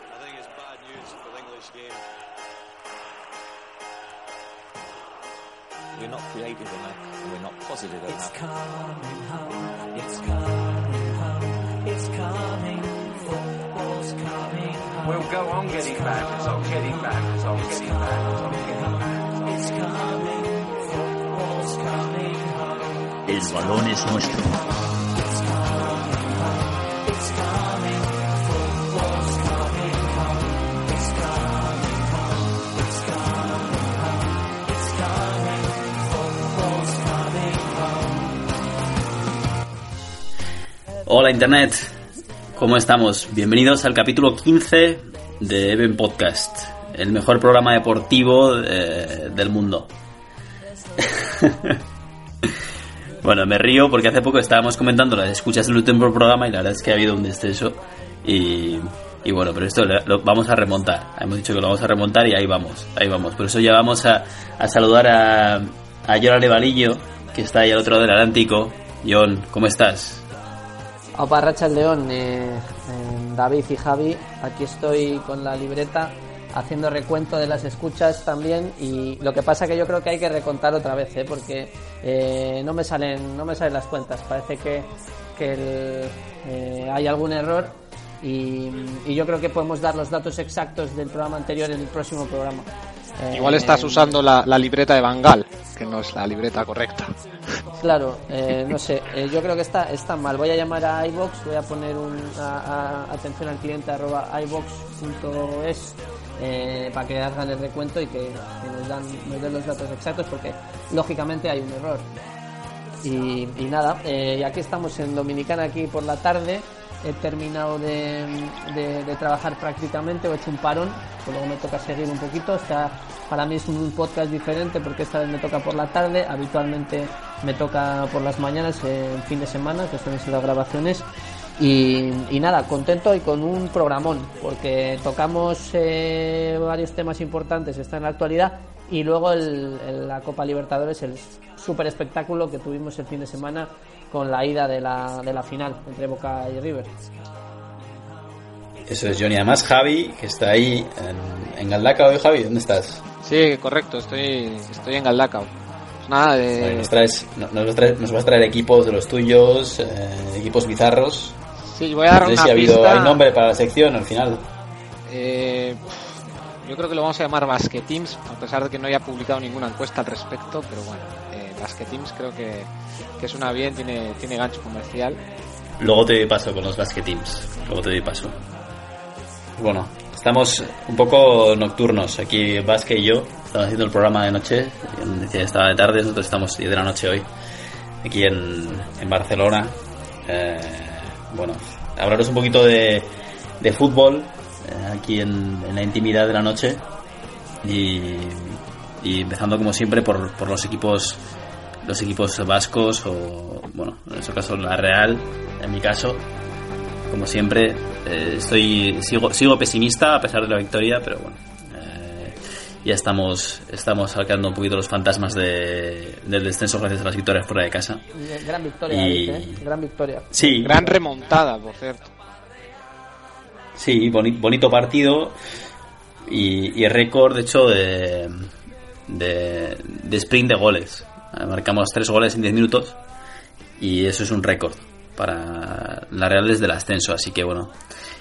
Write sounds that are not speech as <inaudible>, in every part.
I think it's bad news for the English game. We're not creative enough. We're not positive It's enough. coming home. It's coming home. It's coming. Football's coming home. We'll go on getting back, on getting back, on getting back, on getting back. It's coming. Football's coming home. El balón es nuestro. Hola Internet, ¿cómo estamos? Bienvenidos al capítulo 15 de Even Podcast, el mejor programa deportivo eh, del mundo. <laughs> bueno, me río porque hace poco estábamos comentando las escuchas del último programa y la verdad es que ha habido un descenso y, y bueno, pero esto lo, lo vamos a remontar. Hemos dicho que lo vamos a remontar y ahí vamos, ahí vamos. Por eso ya vamos a, a saludar a, a Levalillo, que está ahí al otro lado del Atlántico. John, ¿cómo estás? Opa, Racha el León, eh, David y Javi, aquí estoy con la libreta haciendo recuento de las escuchas también y lo que pasa que yo creo que hay que recontar otra vez, ¿eh? porque eh, no me salen no me salen las cuentas, parece que, que eh, hay algún error y, y yo creo que podemos dar los datos exactos del programa anterior en el próximo programa. Eh, Igual estás usando la, la libreta de Bangal, que no es la libreta correcta. Claro, <laughs> eh, no sé, eh, yo creo que está, está mal. Voy a llamar a iBox, voy a poner un a- a- atención al cliente arroba iBox.es eh, para que hagan el recuento y que, que nos, dan, nos den los datos exactos porque lógicamente hay un error. Y, y nada, eh, y aquí estamos en Dominicana aquí por la tarde. He terminado de, trabajar prácticamente, he hecho un parón, que luego me toca seguir un poquito. O para mí es un podcast diferente porque esta vez me toca por la tarde, habitualmente me toca por las mañanas, eh, en fin de semana, que esas las grabaciones. Y, y nada, contento y con un programón, porque tocamos eh, varios temas importantes, está en la actualidad, y luego el- el- la Copa Libertadores, el super espectáculo que tuvimos el fin de semana con la ida de la, de la final entre Boca y River. Eso es Johnny. Además, Javi, que está ahí en, en Galdaca hoy. Javi, ¿dónde estás? Sí, correcto, estoy, estoy en Galdacao. Pues nada, eh, nos, traes, no- nos, vas a traer, nos vas a traer equipos de los tuyos, eh, equipos bizarros. sí, voy a dar No sé una si ha habido pista. hay nombre para la sección al final. Eh, yo creo que lo vamos a llamar Basket Teams, a pesar de que no haya publicado ninguna encuesta al respecto, pero bueno, eh, Basket Teams creo que, que suena bien, tiene, tiene gancho comercial. Luego te doy paso con los basket teams. Luego te doy paso. Bueno, estamos un poco nocturnos. Aquí Vasque y yo estamos haciendo el programa de noche. Estaba de tarde, nosotros estamos de la noche hoy. Aquí en, en Barcelona. Eh, bueno, hablaros un poquito de, de fútbol. Eh, aquí en, en la intimidad de la noche. Y, y empezando como siempre por, por los equipos los equipos vascos o bueno en este caso la Real en mi caso como siempre eh, estoy sigo sigo pesimista a pesar de la victoria pero bueno eh, ya estamos estamos sacando un poquito los fantasmas de, del descenso gracias a las victorias fuera de casa Gran victoria, Y- David, ¿eh? gran victoria. sí Gran remontada, por cierto. Sí, boni- bonito partido y, y récord, de hecho, de, de, de sprint de goles. Eh, Marcamos tres goles en 10 minutos y eso es un récord para la Real desde el ascenso. Así que bueno,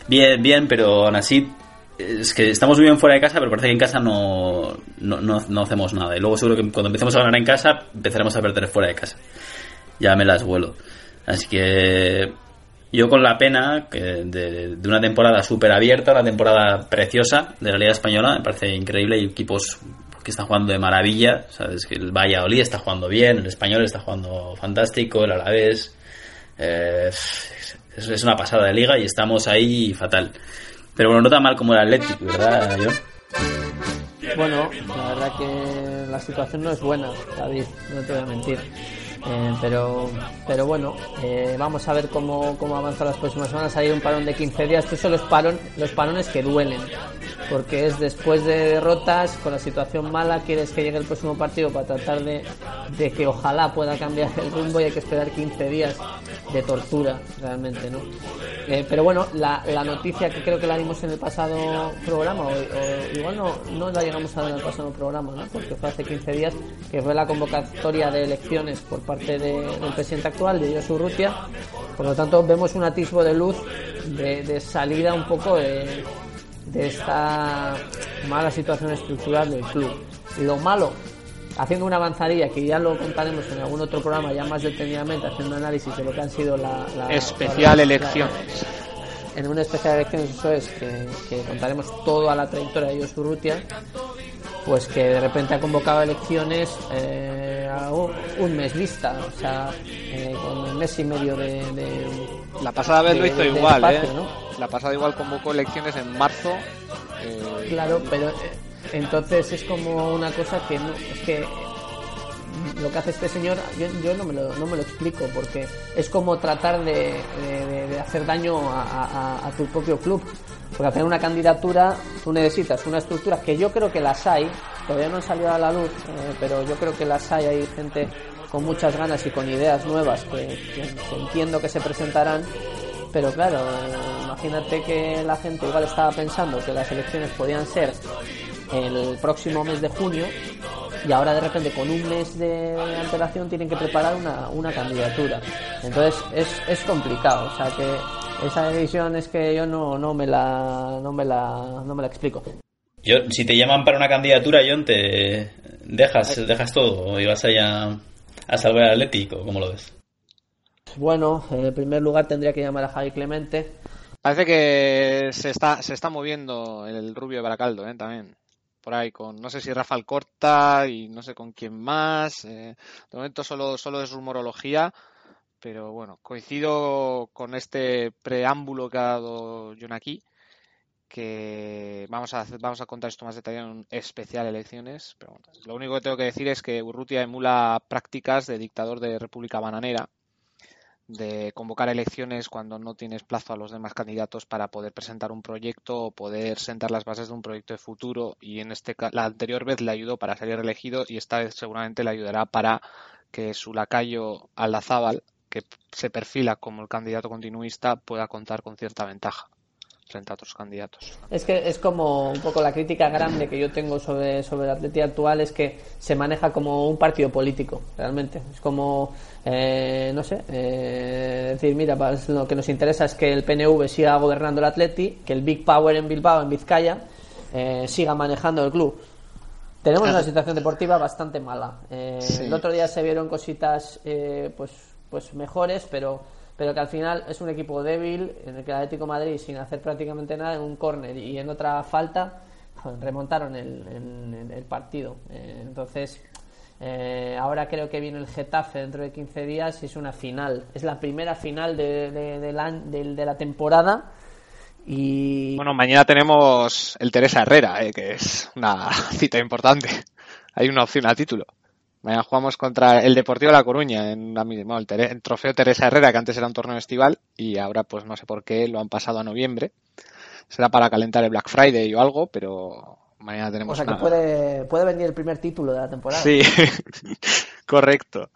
bien, bien, pero aún así es que estamos muy bien fuera de casa, pero parece que en casa no, no, no, no hacemos nada. Y luego seguro que cuando empecemos a ganar en casa empezaremos a perder fuera de casa. Ya me las vuelo. Así que yo con la pena que de, una temporada súper abierta, una temporada preciosa de la Liga Española, me parece increíble. Hay equipos que están jugando de maravilla, sabes que el Valladolid está jugando bien, el Español está jugando fantástico, el Alavés. eh, es, es una pasada de liga y estamos ahí fatal. Pero bueno, no tan mal como el Atlético, ¿verdad, John? Bueno, la verdad que la situación no es buena, David, no te voy a mentir. Eh, pero, pero bueno, eh, vamos a ver cómo, cómo avanzan las próximas semanas. Hay un parón de 15 días. Estos son los, parón, los parones que duelen. Porque es después de derrotas, con la situación mala, quieres que llegue el próximo partido para tratar de, de que ojalá pueda cambiar el rumbo y hay que esperar 15 días. De tortura realmente, ¿no? Eh, pero bueno, la, la noticia que creo que la dimos en el pasado programa, o, igual no, no la llegamos a dar en el pasado programa, ¿no? Porque fue hace 15 días, que fue la convocatoria de elecciones por parte de- del presidente actual, de Josu Urrutia. Por lo tanto, vemos un atisbo de luz de, de salida un poco de, de esta mala situación estructural del club. Lo malo, haciendo una avanzadilla que ya lo contaremos en algún otro programa ya más detenidamente, haciendo un análisis de lo que han sido la... la- Especial la- elecciones. en una especial elecciones, eso es, que, que contaremos toda la trayectoria de Josu Urrutia, pues que de repente ha convocado elecciones eh, a un, un mes vista, o sea, eh, con un mes y medio de... de- La pasada vez de- lo hizo de igual, espacio, ¿eh? ¿no? La pasada igual convocó elecciones en marzo. eh, Claro, pero eh, entonces es como una cosa que no, es que lo que hace este señor yo, yo no, me lo, no me lo explico porque es como tratar de, de- hacer daño a, tu propio club. Porque hacer una candidatura tú necesitas una estructura que yo creo que las hay. Todavía no han salido a la luz eh, pero yo creo que las hay. Hay gente con muchas ganas y con ideas nuevas que entiendo que se presentarán. Pero claro, eh, imagínate que la gente igual estaba pensando que las elecciones podían ser el próximo mes de junio y ahora de repente con un mes de antelación tienen que preparar una, una candidatura. Entonces es, es complicado, o sea que esa decisión es que yo no, no me la no me la no me la explico. Yo, si te llaman para una candidatura, John, te dejas, dejas todo y vas allá a salvar al Atlético, ¿cómo lo ves? Bueno, en primer lugar tendría que llamar a Javi Clemente. Parece que se está, se está moviendo el rubio de Baracaldo, ¿eh? También. Por ahí con, no sé si Rafael Corta y no sé con quién más. eh, de momento solo, solo es rumorología. Pero bueno, coincido con este preámbulo que ha dado John aquí. Que vamos a, hacer- vamos a contar esto más detallado en un especial elecciones. Pero bueno, lo único que tengo que decir es que Urrutia emula prácticas de dictador de República Bananera de convocar elecciones cuando no tienes plazo a los demás candidatos para poder presentar un proyecto o poder sentar las bases de un proyecto de futuro. Y en este la anterior vez le ayudó para salir elegido y esta vez seguramente le ayudará para que su lacayo Aldazábal que se perfila como el candidato continuista pueda contar con cierta ventaja frente a otros candidatos. Es que es como un poco la crítica grande que yo tengo sobre, sobre el Atleti actual es que se maneja como un partido político, realmente. Es como, eh, no sé, eh, decir, mira, pues lo que nos interesa es que el PNV siga gobernando el Atleti, que el Big Power en Bilbao, en Vizcaya, eh, siga manejando el club. Tenemos una situación deportiva bastante mala. Eh, Sí. El otro día se vieron cositas pues, pues mejores, pero, pero que al final es un equipo débil en el que el Atlético Madrid, sin hacer prácticamente nada, en un córner y en otra falta, remontaron el, partido. Eh, entonces, eh, ahora creo que viene el Getafe dentro de 15 días y es una final. Es la primera final de, la, temporada. Y Bueno, mañana tenemos el Teresa Herrera, eh, que es una <laughs> cita importante. Hay una opción al título. Mañana jugamos contra el Deportivo de La Coruña en la misma, el, el trofeo Teresa Herrera, que antes era un torneo estival y ahora pues no sé por qué lo han pasado a noviembre. Será para calentar el Black Friday o algo, pero mañana o tenemos sea que una- puede, puede venir el primer título de la temporada. Sí, <laughs> correcto.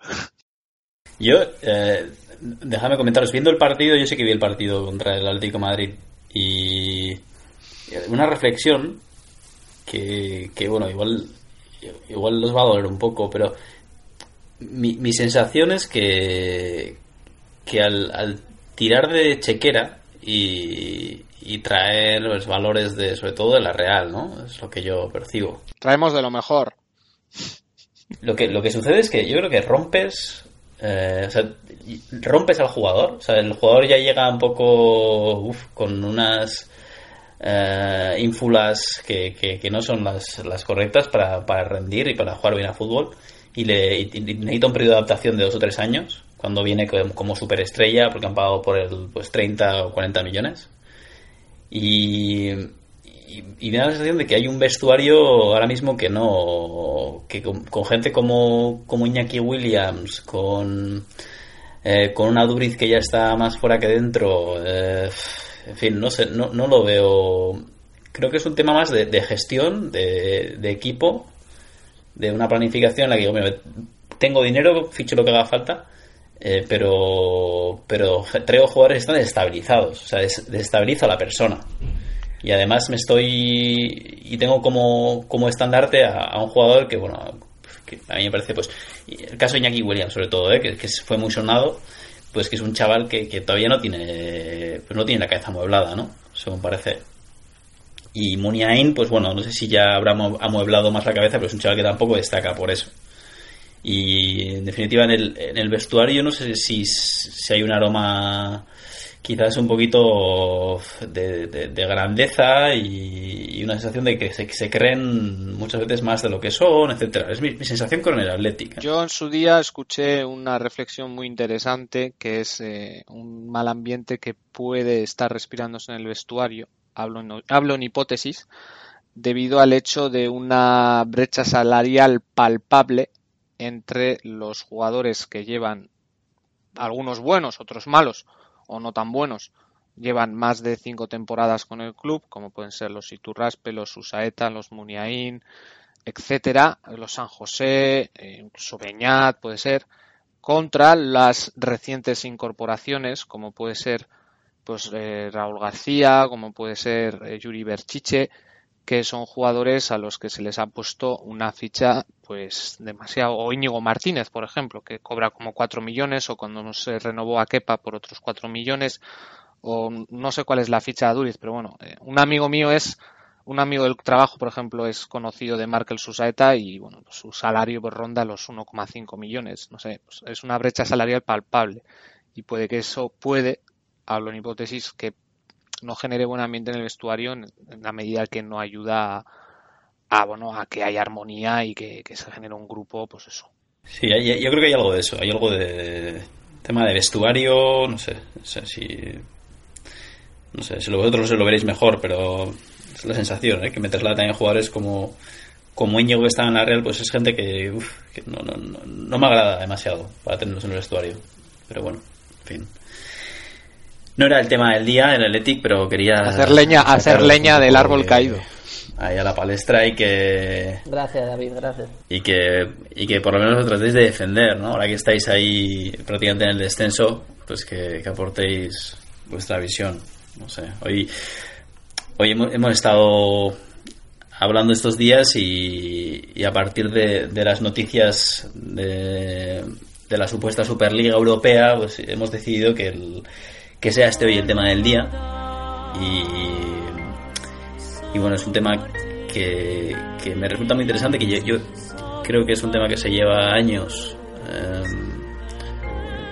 Yo, eh, déjame comentaros, viendo el partido, yo sé que vi el partido contra el Atlético de Madrid y una reflexión que, que, bueno, igual, igual los va a doler un poco, pero mi, mi sensación es que, que al, al tirar de chequera y, y traer los valores de, sobre todo de la Real, ¿no? Es lo que yo percibo. Traemos de lo mejor. Lo que, lo que sucede es que yo creo que rompes. eh, o sea, rompes al jugador. O sea, el jugador ya llega un poco. uf, con unas. Eh, ínfulas que, que, no son las, las correctas para, para rendir y para jugar bien a fútbol. Y, le, necesita un periodo de adaptación de dos o tres años. Cuando viene como, superestrella, porque han pagado por él pues 30 o 40 millones. Y, y, y me da la sensación de que hay un vestuario ahora mismo que no. que con, con gente como, como Iñaki Williams, con. eh, con una Duriz que ya está más fuera que dentro. eh, en fin, no sé, no, no lo veo. Creo que es un tema más de, de gestión, de, de equipo, de una planificación en la que digo, tengo dinero, ficho lo que haga falta. eh, pero, pero traigo jugadores que están desestabilizados, o sea, des- desestabilizo a la persona. Y además me estoy. Y tengo como, como estandarte a, un jugador que, bueno, que a mí me parece, pues. El caso de Iñaki Williams, sobre todo, ¿eh? que, que fue muy sonado, pues que es un chaval que, que todavía no tiene. Pues no tiene la cabeza amueblada, ¿no? Según parece. Y Muniain, pues bueno, no sé si ya habrá amu- amueblado más la cabeza, pero es un chaval que tampoco destaca por eso. Y en definitiva, en el, en el vestuario, no sé si, si hay un aroma quizás un poquito de, de- de grandeza y, una sensación de que se, creen muchas veces más de lo que son, etcétera. Es mi, sensación con el Atlético. Yo en su día escuché una reflexión muy interesante que es eh, un mal ambiente que puede estar respirándose en el vestuario. Hablo hablo en hipótesis debido al hecho de una brecha salarial palpable entre los jugadores que llevan algunos buenos, otros malos o no tan buenos, llevan más de cinco temporadas con el club, como pueden ser los Iturraspe, los Usaeta, los Muniain, etcétera, los San José, eh, incluso Beñat puede ser, contra las recientes incorporaciones, como puede ser pues eh, Raúl García, como puede ser eh, Yuri Berchiche, que son jugadores a los que se les ha puesto una ficha pues demasiado o Íñigo Martínez por ejemplo que cobra como 4 millones o cuando se renovó a Kepa por otros 4 millones o no sé cuál es la ficha de Duriz pero bueno eh, un amigo mío es un amigo del trabajo por ejemplo es conocido de Markel Susaeta y bueno pues, su salario pues, ronda los 1,5 millones no sé pues, es una brecha salarial palpable y puede que eso puede hablo en hipótesis que no genere buen ambiente en el vestuario en, la medida que no ayuda a, bueno a que haya armonía y que, que se genere un grupo pues eso Sí, yo creo que hay algo de eso. Hay algo de tema de vestuario, no sé, no sé si. No sé, si vosotros lo veréis mejor, pero es la sensación, ¿eh? que me traslada también jugadores como, como Íñigo que está en la Real, pues es gente que, uf, que no, no, no, no me agrada demasiado para tenerlos en el vestuario. Pero bueno, en fin. No era el tema del día, el Athletic, pero quería. hacer leña hacer leña del árbol de- caído Ahí a la palestra y que Gracias, David, gracias. y que, y que por lo menos lo tratéis de defender, ¿no? Ahora que estáis ahí prácticamente en el descenso, pues que, que aportéis vuestra visión. No sé, hoy, hoy hemos, hemos estado hablando estos días y, y a partir de, de las noticias de, de la supuesta Superliga Europea, pues hemos decidido que, el, que sea este hoy el tema del día. Y, y bueno, es un tema que, que me resulta muy interesante, que yo, creo que es un tema que se lleva años eh,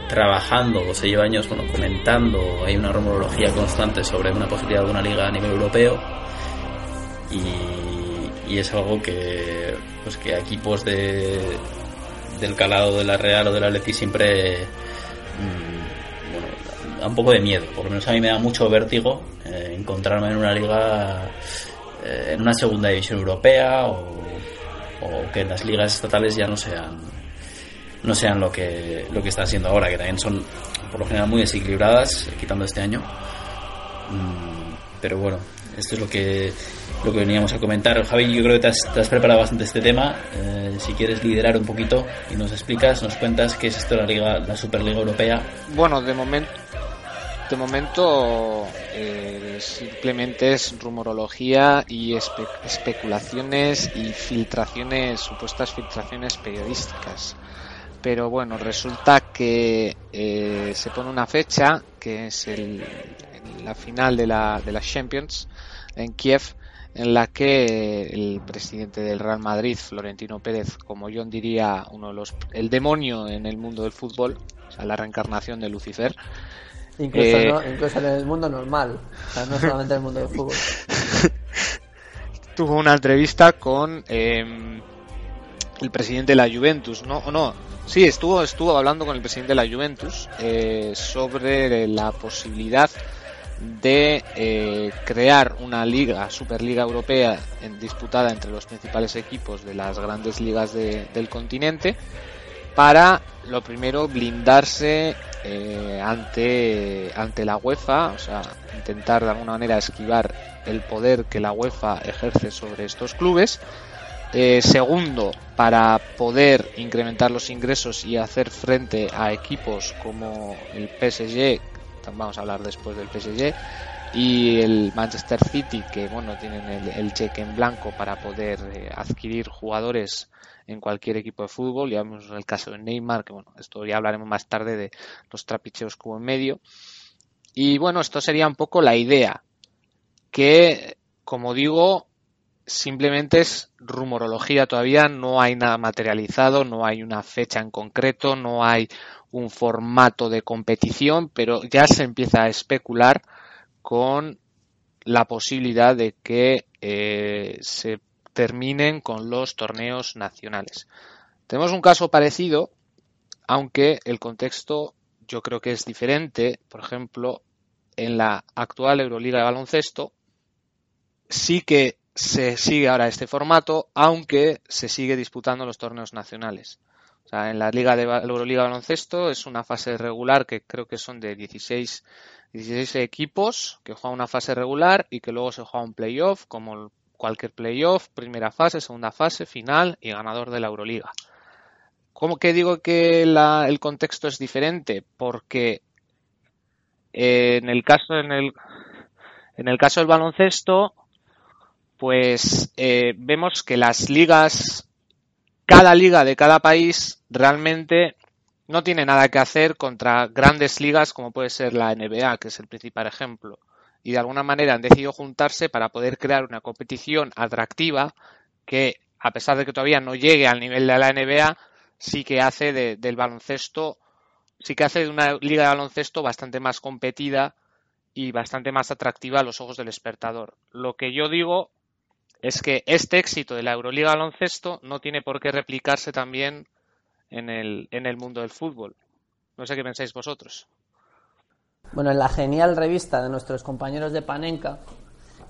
trabajando, o se lleva años bueno, comentando, hay una rumorología constante sobre una posibilidad de una liga a nivel europeo y, y es algo que pues que equipos de, del calado de la Real o de la Atleti siempre da un poco de miedo, por lo menos a mí me da mucho vértigo eh, encontrarme en una liga eh, en una segunda división europea o, o que las ligas estatales ya no sean no sean lo que lo que están siendo ahora que también son por lo general muy desequilibradas quitando este año. Mm, pero bueno esto es lo que lo que veníamos a comentar. Javi yo creo que te has, te has preparado bastante este tema. Eh, si quieres liderar un poquito y nos explicas nos cuentas qué es esto de la liga la superliga europea. Bueno de momento de momento eh, simplemente es rumorología y espe- especulaciones y filtraciones, supuestas filtraciones periodísticas. Pero bueno, resulta que eh, se pone una fecha, que es el, la final de la, de la Champions en Kiev, en la que el presidente del Real Madrid, Florentino Pérez, como John diría, uno de los, el demonio en el mundo del fútbol, o sea, la reencarnación de Lucifer, Incluso, Eh, no- incluso en el mundo normal, o sea, no <laughs> solamente en el mundo del fútbol. tuvo una entrevista con eh, el presidente de la Juventus, ¿no? ¿O no? Sí, estuvo, estuvo hablando con el presidente de la Juventus eh, sobre la posibilidad de eh, crear una liga, Superliga Europea, en- disputada entre los principales equipos de las grandes ligas de- del continente, para, lo primero, blindarse eh, ante, ante la UEFA, o sea, intentar de alguna manera esquivar el poder que la UEFA ejerce sobre estos clubes. Eh, segundo, para poder incrementar los ingresos y hacer frente a equipos como el PSG, vamos a hablar después del PSG, y el Manchester City, que bueno, tienen el, cheque en blanco para poder eh, adquirir jugadores en cualquier equipo de fútbol. Ya vemos el caso de Neymar, que bueno, esto ya hablaremos más tarde de los trapicheos hubo en medio. Y bueno, esto sería un poco la idea, que como digo, simplemente es rumorología todavía, no hay nada materializado, no hay una fecha en concreto, no hay un formato de competición, pero ya se empieza a especular con la posibilidad de que eh, se terminen con los torneos nacionales. Tenemos un caso parecido, aunque el contexto yo creo que es diferente. Por ejemplo, en la actual Euroliga de baloncesto sí que se sigue ahora este formato, aunque se sigue disputando los torneos nacionales. O sea, en la Liga de Euroliga de baloncesto es una fase regular que creo que son de 16, 16 equipos que juegan una fase regular y que luego se juega un playoff, como cualquier playoff, primera fase, segunda fase, final y ganador de la Euroliga. ¿Cómo que digo que el contexto es diferente? Porque en el caso en el, en el caso del baloncesto pues eh, vemos que las ligas, cada liga de cada país realmente no tiene nada que hacer contra grandes ligas como puede ser la NBA, que es el principal ejemplo. Y de alguna manera han decidido juntarse para poder crear una competición atractiva que, a pesar de que todavía no llegue al nivel de la NBA, sí que hace del baloncesto, sí que hace de una liga de baloncesto bastante más competida y bastante más atractiva a los ojos del espectador. Lo que yo digo es que este éxito de la Euroliga baloncesto no tiene por qué replicarse también en el, en el mundo del fútbol. No sé qué pensáis vosotros. Bueno, en la genial revista de nuestros compañeros de Panenka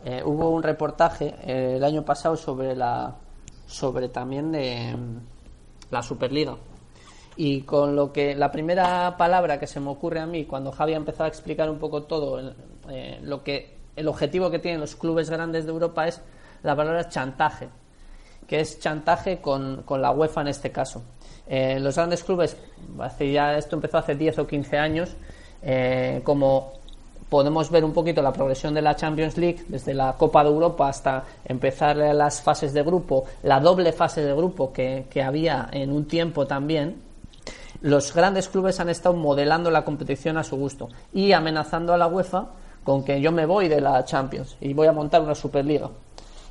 eh, hubo un reportaje eh, el año pasado sobre la sobre también de mm, la Superliga. Y con lo que la primera palabra que se me ocurre a mí cuando Javi ha a explicar un poco todo eh, lo que el objetivo que tienen los clubes grandes de Europa es la palabra chantaje, que es chantaje con, la UEFA en este caso. Los grandes clubes, hace ya esto empezó hace 10 o 15 años, eh, como podemos ver un poquito la progresión de la Champions League, desde la Copa de Europa hasta empezar las fases de grupo, la doble fase de grupo que, que había en un tiempo también, los grandes clubes han estado modelando la competición a su gusto y amenazando a la UEFA con que yo me voy de la Champions y voy a montar una Superliga.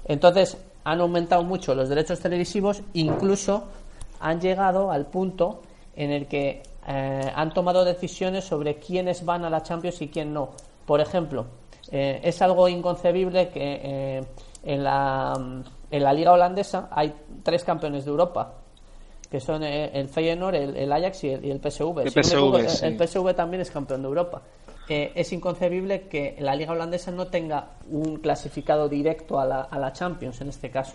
Entonces, han aumentado mucho los derechos televisivos, incluso han llegado al punto en el que eh, han tomado decisiones sobre quiénes van a la Champions y quién no. Por ejemplo, eh, es algo inconcebible que eh, en, la, en la liga holandesa hay tres campeones de Europa, que son el Feyenoord, el, Ajax y el, PSV. el PSV también es campeón de Europa es inconcebible que la liga holandesa no tenga un clasificado directo a la, a la Champions en este caso.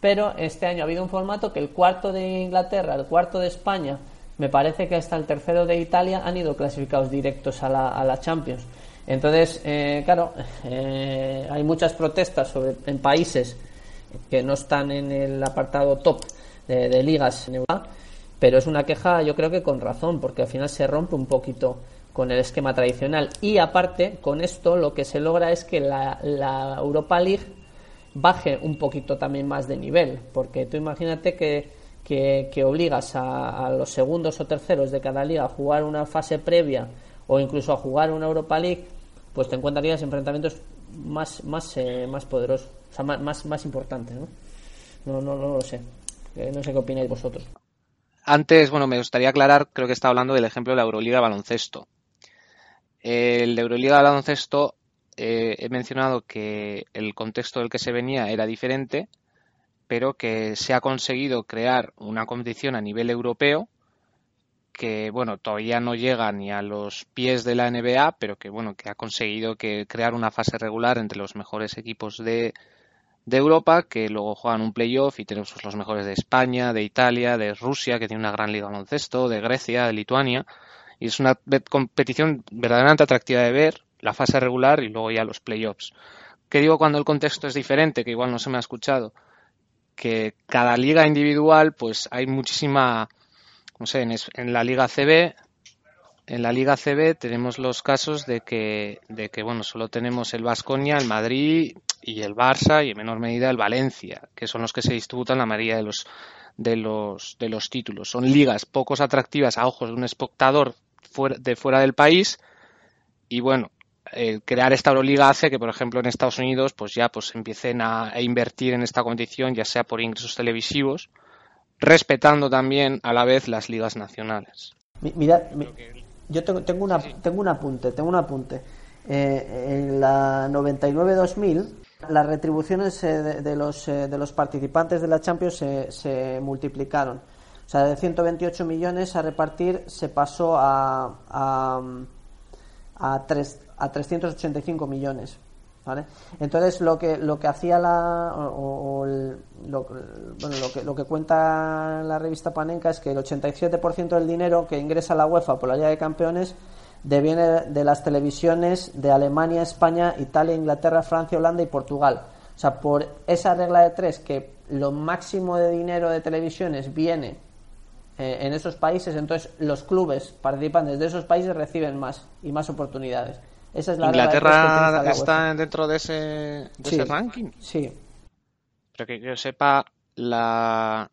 Pero este año ha habido un formato que el cuarto de Inglaterra, el cuarto de España, me parece que hasta el tercero de Italia han ido clasificados directos a la, a la Champions. Entonces, eh, claro, eh, hay muchas protestas sobre, en países que no están en el apartado top de, ligas en Europa, pero es una queja yo creo que con razón, porque al final se rompe un poquito con el esquema tradicional. Y aparte, con esto lo que se logra es que la, Europa League baje un poquito también más de nivel, porque tú imagínate que, que, obligas a, los segundos o terceros de cada liga a jugar una fase previa o incluso a jugar una Europa League, pues te encontrarías enfrentamientos más, más, eh, más poderosos, o sea, más, más, importantes, ¿no? No, no, no lo sé. Eh, no sé qué opináis vosotros. Antes, bueno, me gustaría aclarar, creo que está hablando del ejemplo de la Euroliga baloncesto. El de Euroliga baloncesto eh, he mencionado que el contexto del que se venía era diferente, pero que se ha conseguido crear una competición a nivel europeo que bueno todavía no llega ni a los pies de la NBA, pero que bueno que ha conseguido que crear una fase regular entre los mejores equipos de, de Europa, que luego juegan un playoff y tenemos pues, los mejores de España, de Italia, de Rusia, que tiene una gran liga baloncesto, de Grecia, de Lituania y es una competición verdaderamente atractiva de ver, la fase regular y luego ya los playoffs. ¿Qué digo cuando el contexto es diferente? Que igual no se me ha escuchado. Que cada liga individual, pues hay muchísima, no sé, en, es- en la liga CB, en la liga CB tenemos los casos de que, de que bueno, solo tenemos el Vasconia, el Madrid y el Barça y en menor medida el Valencia, que son los que se disputan la mayoría de los de los de los títulos. Son ligas pocos atractivas a ojos de un espectador fuera, de fuera del país y bueno, el crear esta Euroliga hace que, por ejemplo, en Estados Unidos, pues ya pues empiecen a, a invertir en esta competición, ya sea por ingresos televisivos, respetando también a la vez las ligas nacionales. Mi- Mirad, mi- yo tengo, tengo, una, tengo un apunte, tengo un apunte. Eh, en la 99-2000, las retribuciones eh, de, de los, eh, de los participantes de la Champions se, se multiplicaron. O sea, de 128 millones a repartir se pasó a, a, a, tres- a 385 millones. ¿vale? Entonces lo que lo que hacía la o, o el- lo, bueno, lo que lo que cuenta la revista Panenka es que el 87% del dinero que ingresa la UEFA por la Liga de Campeones deviene de las televisiones de Alemania, España, Italia, Inglaterra, Francia, Holanda y Portugal. O sea, por esa regla de tres que lo máximo de dinero de televisiones viene eh, en esos países, entonces los clubes participantes de esos países reciben más y más oportunidades. Esa es la Inglaterra la está dentro de ese, de Sí. ese ranking. Sí, Pero que yo sepa, la,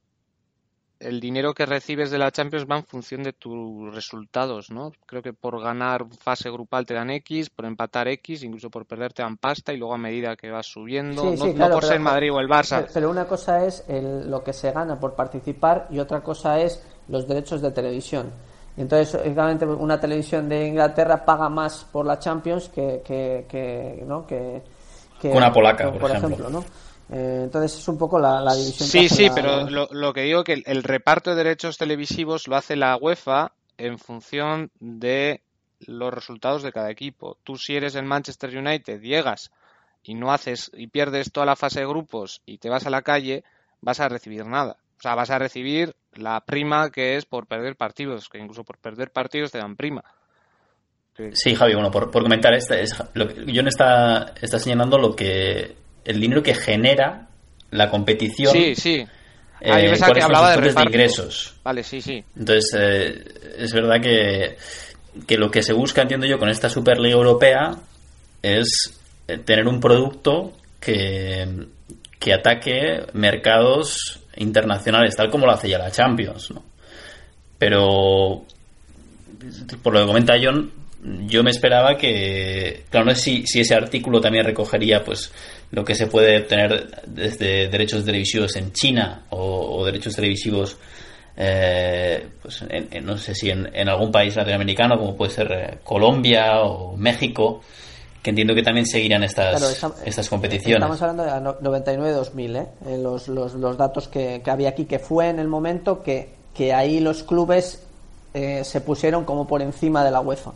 el dinero que recibes de la Champions va en función de tus resultados, ¿no? Creo que por ganar fase grupal te dan X, por empatar X, incluso por perder te dan pasta y luego a medida que vas subiendo, Sí, no, sí, no claro, por pero- ser Madrid o el Barça. Pero, pero una cosa es el- lo que se gana por participar y otra cosa es los derechos de televisión. Entonces, obviamente, una televisión de Inglaterra paga más por la Champions que, que, que, ¿no? que, que- Una polaca, por, por ejemplo. ejemplo. ¿no? Eh, entonces, es un poco la, la división. Sí, sí, la- pero lo, lo que digo que el, el reparto de derechos televisivos lo hace la UEFA en función de los resultados de cada equipo. Tú si eres el Manchester United, llegas y no haces y pierdes toda la fase de grupos y te vas a la calle, vas a recibir nada. O sea, vas a recibir la prima que es por perder partidos, que incluso por perder partidos te dan prima. Que- Sí, Javi, bueno, por, por comentar, esta es, lo que, John está, está señalando lo que el dinero que genera la competición. Sí, sí. eh, Ah, yo pensaba cuáles que son hablaba de reparto. ingresos. Vale, sí, sí. Entonces, eh, es verdad que, que lo que se busca, entiendo yo, con esta Superliga Europea es eh, tener un producto que, que ataque mercados internacionales, tal como lo hace ya la Champions, ¿no? Pero, por lo que comenta John, yo me esperaba que, claro, no sé si, ese artículo también recogería, pues, lo que se puede obtener desde derechos televisivos en China o, derechos televisivos, eh, pues, en- no sé si en, en algún país latinoamericano, como puede ser eh, Colombia o México, que entiendo que también seguirán estas, Claro, esta- estas competiciones. Estamos hablando de la no- 99-2000, ¿eh? Eh, los, los, los datos que, que había aquí, que fue en el momento que, que ahí los clubes eh, se pusieron como por encima de la UEFA.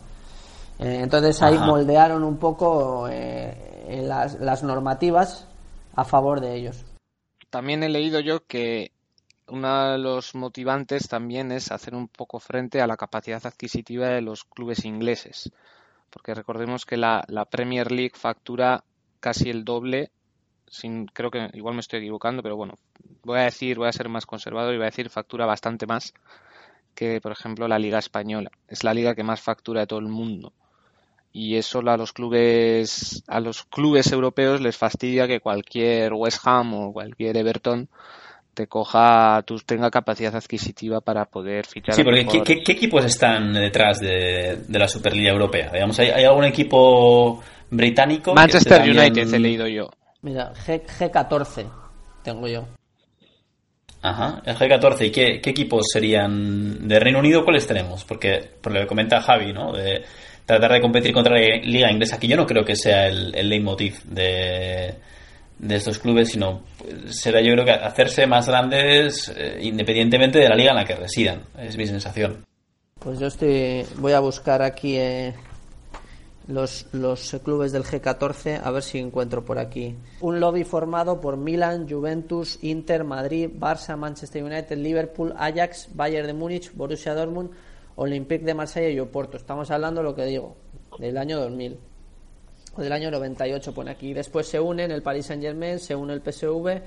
Eh, entonces ahí Ajá. moldearon un poco las, las normativas a favor de ellos. También he leído yo que uno de los motivantes también es hacer un poco frente a la capacidad adquisitiva de los clubes ingleses. Porque recordemos que la, la Premier League factura casi el doble, sin, creo que igual me estoy equivocando, pero bueno, voy a decir, voy a ser más conservador y voy a decir factura bastante más que, por ejemplo, la Liga Española. Es la liga que más factura de todo el mundo. Y eso a los clubes, a los clubes europeos les fastidia que cualquier West Ham o cualquier Everton te coja, tú tenga capacidad adquisitiva para poder fichar Sí, a porque ¿qué, qué- jugadores. qué equipos están detrás de, de la Superliga Europea? Digamos, ¿hay, hay algún equipo británico? que Manchester también- United he leído yo. Mira, G, G14 tengo yo. Ajá, el G14. ¿Y qué, qué equipos serían de Reino Unido? ¿Cuáles tenemos? Porque, por lo que comenta Javi, ¿no? De tratar de competir contra la Liga Inglesa, que yo no creo que sea el, el leitmotiv de, de estos clubes, sino será yo creo que hacerse más grandes eh, independientemente de la liga en la que residan. Es mi sensación. Pues yo estoy, voy a buscar aquí eh, los, los clubes del G14 a ver si encuentro por aquí. Un lobby formado por Milan, Juventus, Inter, Madrid, Barça, Manchester United, Liverpool, Ajax, Bayern de Múnich, Borussia Dortmund, Olympique de Marsella y Oporto. Estamos hablando lo que digo, del año 2000 o del año 98 pone aquí. Después se unen el Paris Saint Germain, se une el PSV,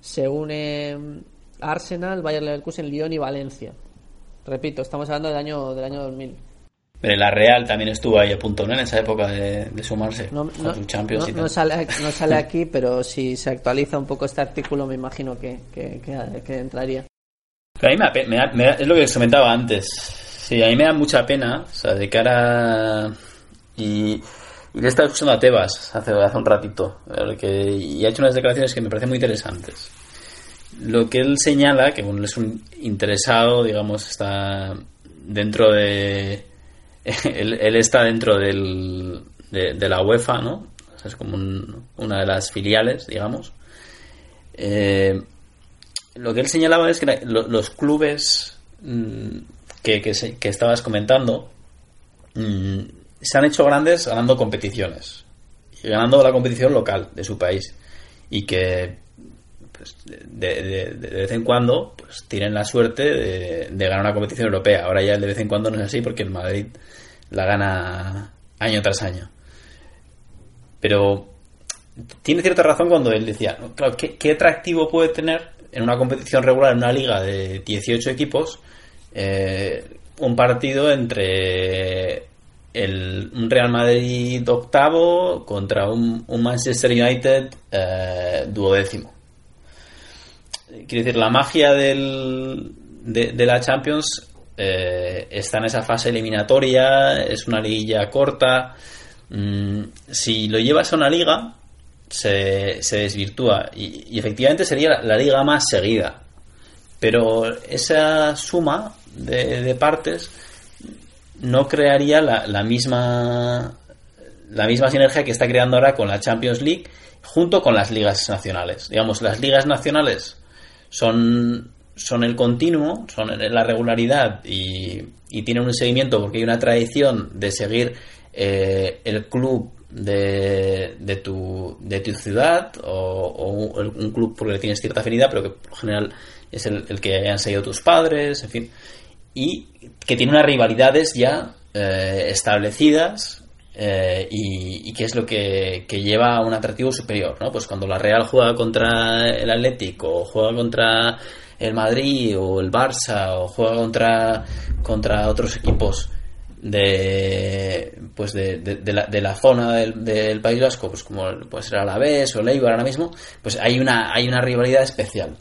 se une mm, Arsenal, Bayern Leverkusen, Lyon y Valencia. Repito, estamos hablando del año del año 2000. Pero la Real también estuvo ahí a punto, ¿no? En esa época de, de sumarse No, no- su Champions no- y no tal. sale, no sale <laughs> aquí, pero si se actualiza un poco este artículo, me imagino que, que- que- que entraría. Pero a mí me me da- me es lo que os comentaba antes. Sí, a mí me da mucha pena, o sea, de cara... Y le estaba escuchando a Tebas hace, hace un ratito, porque, y ha hecho unas declaraciones que me parecen muy interesantes. Lo que él señala, que es un interesado, digamos, está dentro de... <laughs> Él, está dentro del, de, la UEFA, ¿no? Es como un- una de las filiales, digamos. Eh, lo que él señalaba es que los clubes mm, que, que, que estabas comentando mm, se han hecho grandes ganando competiciones. Y ganando la competición local de su país. Y que pues, de, de- de vez en cuando pues tienen la suerte de, de ganar una competición europea. Ahora ya de vez en cuando no es así porque el Madrid la gana año tras año. Pero tiene cierta razón cuando él decía, claro, ¿qué, qué atractivo puede tener en una competición regular, en una liga de 18 equipos, eh, un partido entre el, un Real Madrid octavo contra un, Manchester United eh, duodécimo? Quiero decir, la magia del, de, la Champions eh, está en esa fase eliminatoria, es una liguilla corta. Mm, si lo llevas a una liga, se, se desvirtúa. Y, efectivamente sería la, liga más seguida. Pero esa suma de partes no crearía la, la misma la misma sinergia que está creando ahora con la Champions League junto con las ligas nacionales. Digamos, las ligas nacionales son, son el continuo, son la regularidad y, y tienen un seguimiento porque hay una tradición de seguir eh, el club de, de, tu, de tu ciudad o, un club porque tienes cierta afinidad, pero que por general es el, el que hayan seguido tus padres, en fin. Y que tiene unas rivalidades ya eh, establecidas eh, y, y que es lo que, que lleva a un atractivo superior, ¿no? Pues cuando la Real juega contra el Atlético, o juega contra el Madrid o el Barça, o juega contra, contra otros equipos de pues de, de- de la, de la zona del, del País Vasco, pues como puede ser Alavés o Leibar ahora mismo, pues hay una, hay una rivalidad especial.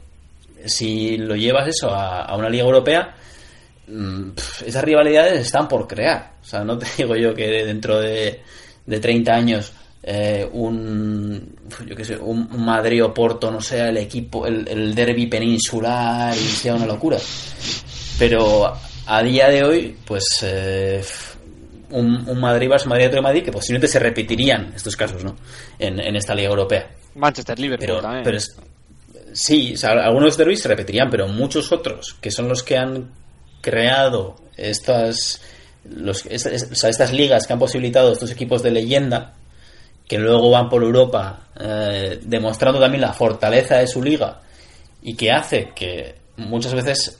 Si lo llevas eso a, una liga europea, esas rivalidades están por crear. O sea, no te <laughs> digo yo que dentro de, de 30 años eh, un, yo qué sé, un Madrid o Porto no sea el equipo, el, el derby peninsular y sea una locura. Pero a día de hoy, pues eh, un, un Madrid Barça, Madrid de Madrid, que posiblemente se repetirían estos casos, ¿no? En, en esta liga europea. Manchester Liverpool Pero, también. pero es- sí, o sea, algunos derbis se repetirían, pero muchos otros, que son los que han creado estas, los, es- es- o estas ligas que han posibilitado estos equipos de leyenda, que luego van por Europa eh, demostrando también la fortaleza de su liga y que hace que muchas veces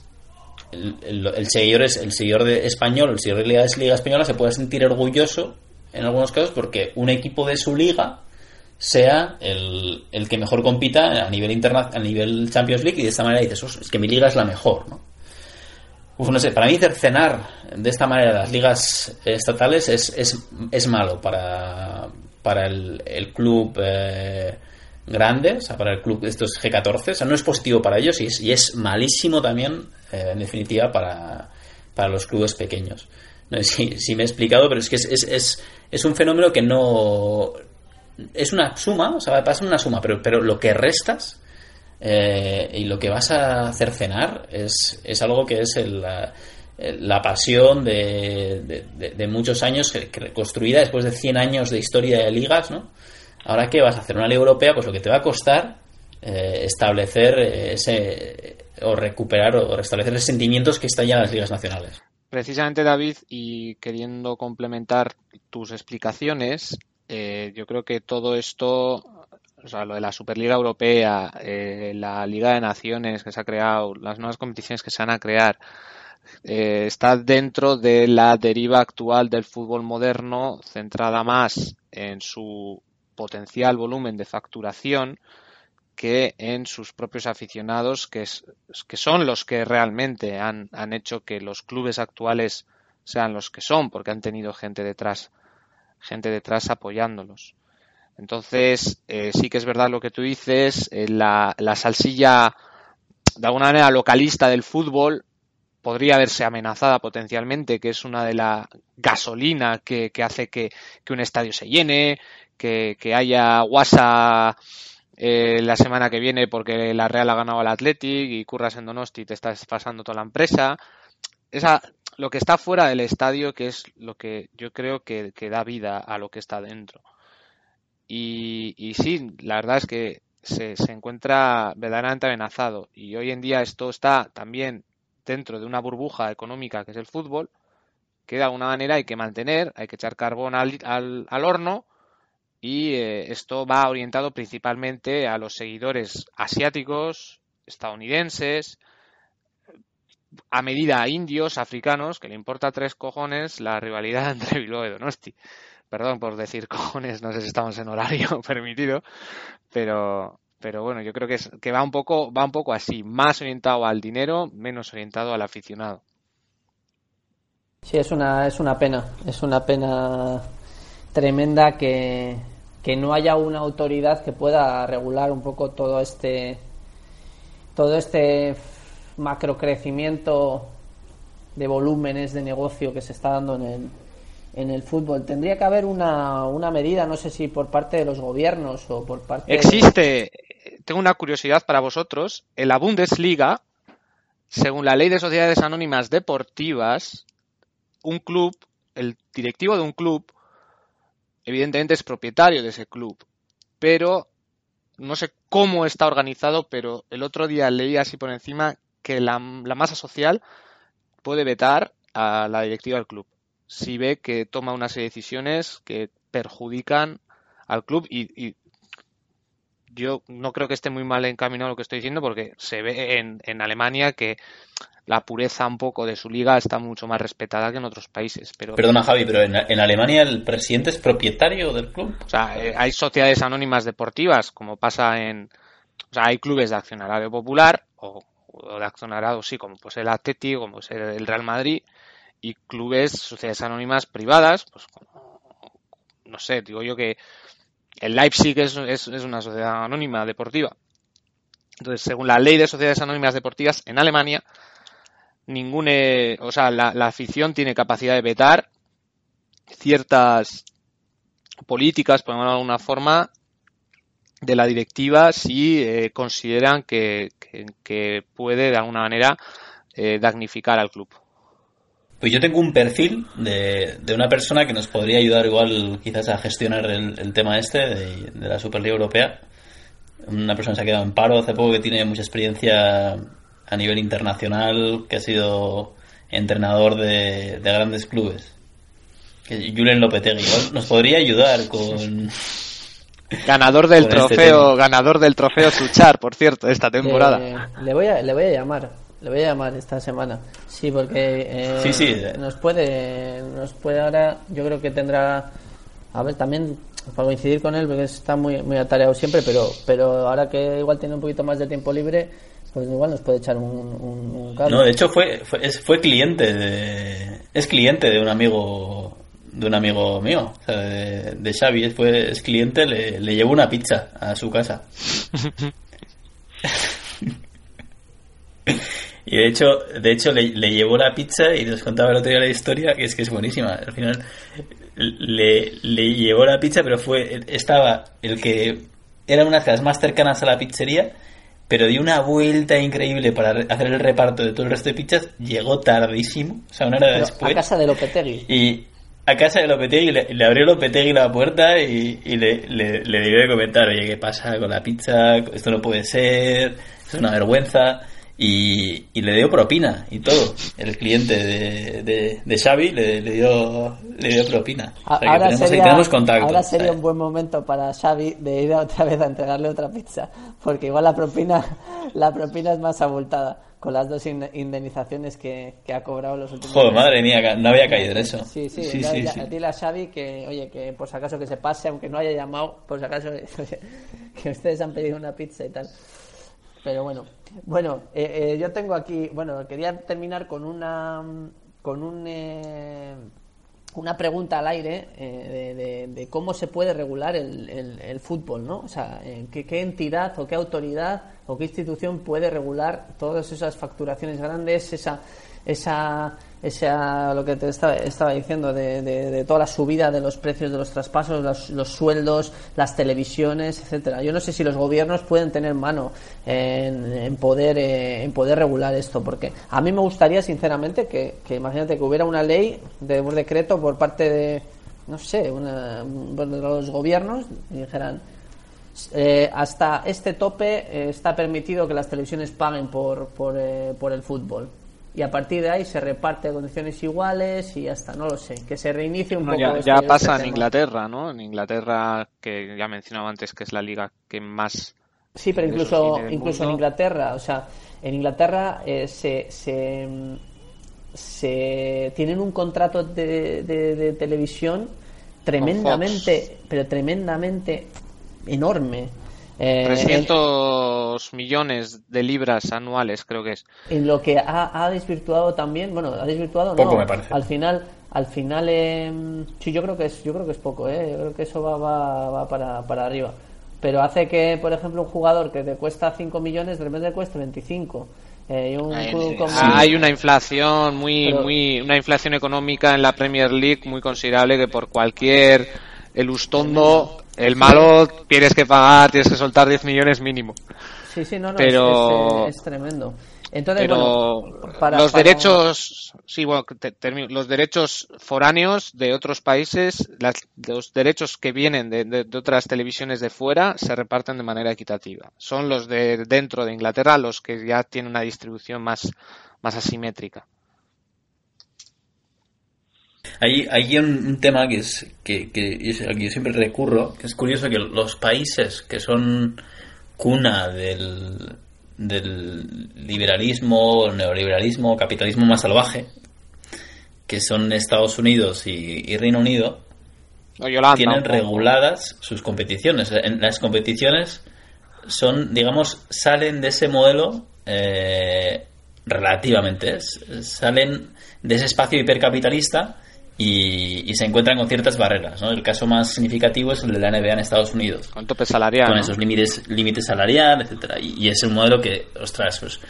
el, seguidor es el seguidor de español, el seguidor de la liga española se puede sentir orgulloso en algunos casos porque un equipo de su liga sea el, el que mejor compita a nivel interna a nivel Champions League y de esta manera dices, "Os, es que mi liga es la mejor, ¿no? Uf, no sé, para mí cercenar de esta manera las ligas estatales es, es, es malo para, para el, club eh, grande, o sea, para el club de estos G14, o sea, no es positivo para ellos y es, y es malísimo también, eh, en definitiva, para, para los clubes pequeños. No sé si, si me he explicado, pero es que es, es, es, es un fenómeno que no... Es una suma, o sea, pasa una suma, pero, pero lo que restas eh, y lo que vas a cercenar es, es algo que es el, la, la pasión de, de- muchos años que construida después de 100 años de historia de ligas, ¿no? Ahora que vas a hacer una liga europea, pues lo que te va a costar eh, establecer eh, ese o recuperar o restablecer los sentimientos que están ya en las ligas nacionales. Precisamente, David, y queriendo complementar tus explicaciones, eh, yo creo que todo esto, o sea, lo de la Superliga Europea, eh, la Liga de Naciones que se ha creado, las nuevas competiciones que se van a crear, eh, está dentro de la deriva actual del fútbol moderno, centrada más en su potencial volumen de facturación que en sus propios aficionados, que, es- que son los que realmente han, han hecho que los clubes actuales sean los que son, porque han tenido gente detrás, gente detrás apoyándolos. Entonces, eh, sí que es verdad lo que tú dices, eh, la, la salsilla de alguna manera localista del fútbol podría verse amenazada potencialmente, que es una de la gasolina que, que hace que, que un estadio se llene, que, que haya guasa eh, la semana que viene porque la Real ha ganado al Athletic y curras en Donosti y te estás pasando toda la empresa. Esa, lo que está fuera del estadio, que es lo que yo creo que, que da vida a lo que está dentro. Y, sí, la verdad es que se, encuentra verdaderamente amenazado. Y hoy en día esto está también dentro de una burbuja económica que es el fútbol, que de alguna manera hay que mantener, hay que echar carbón al, al, al horno y eh, esto va orientado principalmente a los seguidores asiáticos, estadounidenses, a medida indios, africanos, que le importa tres cojones la rivalidad <laughs> entre Bilbao y Donosti. Perdón por decir <laughs> cojones, no sé si estamos en horario <laughs> permitido, pero, pero bueno, yo creo que, es, que va un poco, va un poco así, más orientado al dinero, menos orientado al aficionado. Sí, es una, es una pena, es una pena tremenda que, que no haya una autoridad que pueda regular un poco todo este todo este macrocrecimiento de volúmenes de negocio que se está dando en el, en el fútbol. Tendría que haber una, una medida, no sé si por parte de los gobiernos o por parte de- Existe, tengo una curiosidad para vosotros, en la Bundesliga, según la ley de sociedades anónimas deportivas, un club, el directivo de un club, evidentemente es propietario de ese club, pero no sé cómo está organizado, pero el otro día leí así por encima que la, la masa social puede vetar a la directiva del club si ve que toma una serie de decisiones que perjudican al club y, y yo no creo que esté muy mal encaminado lo que estoy diciendo porque se ve en, en Alemania que la pureza un poco de su liga está mucho más respetada que en otros países. Pero, Perdona, Javi, pero en, en Alemania el presidente es propietario del club. o sea, eh, hay sociedades anónimas deportivas, como pasa en. O sea, hay clubes de accionariado popular o, o de accionariado, sí, como pues el Atleti, como el Real Madrid, y clubes, sociedades anónimas privadas, pues no sé, digo yo que el Leipzig es, es, una sociedad anónima deportiva. Entonces, según la ley de sociedades anónimas deportivas en Alemania, ningún, eh, o sea, la, afición tiene capacidad de vetar ciertas políticas, por llamarlo de alguna forma, de la directiva si eh, consideran que, que, que puede de alguna manera eh, damnificar al club. Pues yo tengo un perfil de, de una persona que nos podría ayudar igual quizás a gestionar el, el tema este de, de la Superliga Europea. Una persona que se ha quedado en paro hace poco que tiene mucha experiencia a nivel internacional, que ha sido entrenador de, de grandes clubes. Que Julen Lopetegui igual nos podría ayudar con... <laughs> Ganador del Con este trofeo, ganador del trofeo Suchar, por cierto, esta temporada. Le voy a, le voy a llamar, le voy a llamar esta semana. Sí, porque eh, Sí, sí. nos puede, nos puede ahora, yo creo que tendrá, a ver, también para coincidir con él, porque está muy, muy atareado siempre, pero, pero ahora que igual tiene un poquito más de tiempo libre, pues igual nos puede echar un, un, un cable. No, de hecho fue, fue, es- fue cliente de... Es cliente de un amigo de un amigo mío, o sea, de, de Xavi, fue, es cliente, le, le llevó una pizza a su casa. <laughs> Y de hecho, de hecho le, le llevó la pizza y nos contaba el otro día la historia, que es que es buenísima. Al final le, le llevó la pizza, pero fue estaba el que era una de las más cercanas a la pizzería, pero dio una vuelta increíble para hacer el reparto de todo el resto de pizzas. Llegó tardísimo, o sea, una hora Pero después. a casa de Lopetegui. Y a casa de Lopetegui le, le abrió Lopetegui la puerta y, y le, le, le debió de comentar, oye, ¿qué pasa con la pizza? Esto no puede ser, es una vergüenza. Y, y le dio propina y todo. El cliente de, de, de Xavi le, le dio le dio propina. O sea, ahora tenemos, ahí sería, tenemos contacto. ahora sería ¿sabes? un buen momento para Xavi de ir otra vez a entregarle otra pizza, porque igual la propina la propina es más abultada con las dos in- indemnizaciones que, que ha cobrado los últimos Joder, meses. madre mía, no había caído en eso. Sí, sí, sí. dile a Xavi que, oye, que por si acaso que se pase, aunque no haya llamado, por si acaso <laughs> que ustedes han pedido una pizza y tal. Pero bueno, bueno, eh, eh, yo tengo aquí, bueno, quería terminar con una, con un, eh, una pregunta al aire eh, de, cómo se puede regular el, el- el fútbol, ¿no? O sea, eh, ¿qué, qué entidad o qué autoridad o qué institución puede regular todas esas facturaciones grandes, esa, esa, esa lo que te estaba, estaba diciendo de, de- de toda la subida de los precios de los traspasos, los, los sueldos, las televisiones, etcétera. Yo no sé si los gobiernos pueden tener mano en, en poder eh, en poder regular esto, porque a mí me gustaría sinceramente que, que imagínate que hubiera una ley de un decreto por parte de no sé, una, de los gobiernos y dijeran eh, hasta este tope eh, está permitido que las televisiones paguen por, por, eh, por el fútbol. Y a partir de ahí se reparte a condiciones iguales y hasta, no lo sé, que se reinicie un No, poco. ya, este- ya este pasa en. Inglaterra, ¿no? En Inglaterra, que ya mencionaba antes que es la liga que más Sí, pero incluso, incluso en. Inglaterra, o sea, en Inglaterra eh, se, se, se tienen un contrato de, de- de televisión tremendamente, pero tremendamente enorme. Eh, en- 300 millones de libras anuales, creo que es. en lo que ha, ha desvirtuado también bueno ha desvirtuado Poco no me parece. al final al final eh, sí yo creo que es yo creo que es poco eh yo creo que eso va, va, va para, para arriba. Pero hace que por ejemplo un jugador que te cuesta 5 millones de repente cueste 25 eh, y un Hay, club como- hay una inflación muy, Pero- muy, una inflación económica en la Premier League muy considerable que por cualquier elustondo, el malo tienes que pagar, tienes que soltar 10 millones mínimo. sí sí no no pero- es, es- es tremendo entonces Pero bueno para- los para- derechos, sí, bueno, te- termino. los derechos foráneos de otros países, las- los derechos que vienen de, de- de otras televisiones de fuera se reparten de manera equitativa. Son los de dentro de Inglaterra los que ya tienen una distribución más, más asimétrica. Hay, hay un, un tema que es que, que es al que yo siempre recurro, que es curioso que los países que son cuna del, del liberalismo, neoliberalismo, capitalismo más salvaje, que son Estados Unidos y, y Reino Unido, No, Yolanda, un tienen reguladas sus competiciones. En las competiciones son, digamos, salen de ese modelo eh, relativamente, salen de ese espacio hipercapitalista y, y se encuentran con ciertas barreras. ¿no? El caso más significativo es el de la NBA en Estados Unidos Con tope salarial. con ¿no? esos límites límites salarial, etcétera y, y es un modelo que, ostras, pues,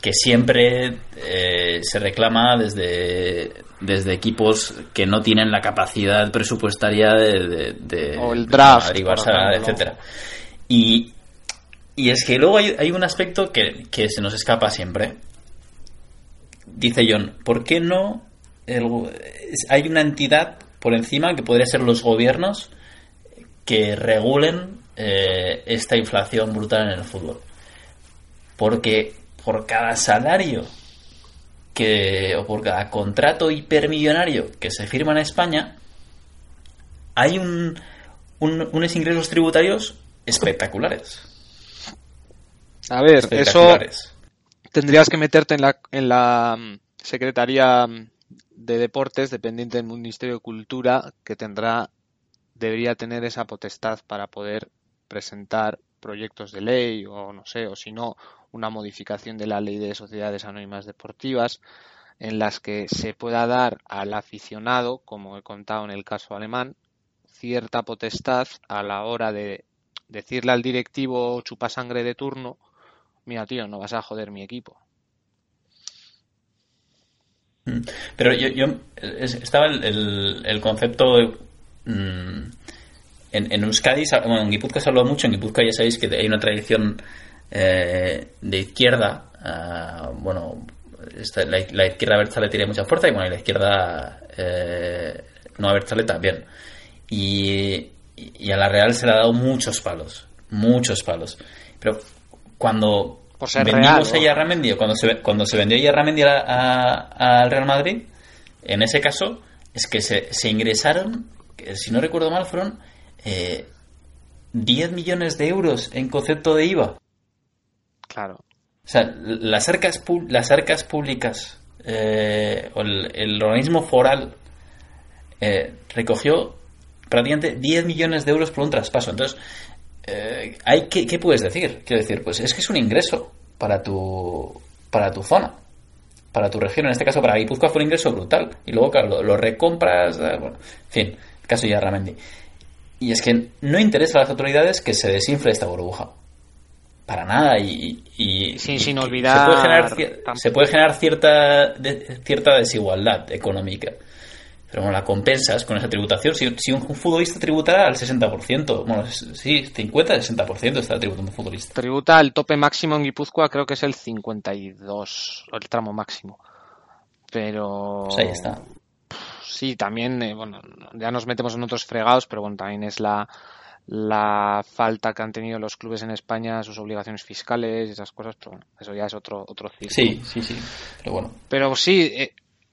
que siempre eh, se reclama desde desde equipos que no tienen la capacidad presupuestaria de, de, de- O el draft, ejemplo. etcétera y y es que luego hay, hay un aspecto que, que se nos escapa siempre dice John ¿por qué no el- hay una entidad por encima que podría ser los gobiernos que regulen eh, esta inflación brutal en el fútbol. Porque por cada salario que, o por cada contrato hipermillonario que se firma en España, hay un, un- unos ingresos tributarios espectaculares. A ver, eso espectaculares. tendrías que meterte en la, en la mm, Secretaría mm, de Deportes, dependiente del Ministerio de Cultura, que tendrá, debería tener esa potestad para poder presentar proyectos de ley o no sé, o si no, una modificación de la ley de sociedades anónimas deportivas en las que se pueda dar al aficionado, como he contado en el caso alemán, cierta potestad a la hora de decirle al directivo chupasangre de turno, mira tío, no vas a joder mi equipo. Mm. Pero yo, yo es- estaba el, concepto mm, en, en Euskadi, bueno, en Guipúzcoa se habló mucho, en Guipúzcoa ya sabéis que hay una tradición eh, de izquierda, ah, bueno, la, la izquierda Bertzale tiene mucha fuerza y bueno, la izquierda eh, no Bertzale también. Y a la Real se le ha dado muchos palos, muchos palos. Pero cuando Por ser vendimos real, a Yarramendi, cuando se, cuando se vendió Yarramendi a- a- al Real Madrid, en ese caso, es que se, se ingresaron, si no recuerdo mal, fueron eh, 10 millones de euros en concepto de IVA. Claro. O sea, las arcas, las arcas públicas eh, o el, el organismo foral eh, recogió prácticamente 10 millones de euros por un traspaso. Entonces, eh, hay que, ¿qué puedes decir? Quiero decir, pues es que es un ingreso para tu, para tu zona, para tu región. En este caso, para Guipúzcoa fue un ingreso brutal. Y luego, claro, lo, lo recompras, eh, bueno, en fin, el caso de Yarramendi. Y es que no interesa a las autoridades que se desinfle esta burbuja. Para nada. Y, y- Sin- y sin que olvidar Se puede generar, se puede generar cierta, de- cierta desigualdad económica. Pero bueno, la compensas con esa tributación. Si, si un futbolista tributara al 60%, bueno, sí, 50-60% está tributando un futbolista. Tributa el tope máximo en Guipúzcoa, creo que es el 52, el tramo máximo. Pero. Pues ahí está. Sí, también, eh, bueno, ya nos metemos en otros fregados, pero bueno, también es la, la falta que han tenido los clubes en España, sus obligaciones fiscales y esas cosas, pero bueno, eso ya es otro, otro ciclo. Sí, sí, sí. Pero bueno. Pero sí, eh,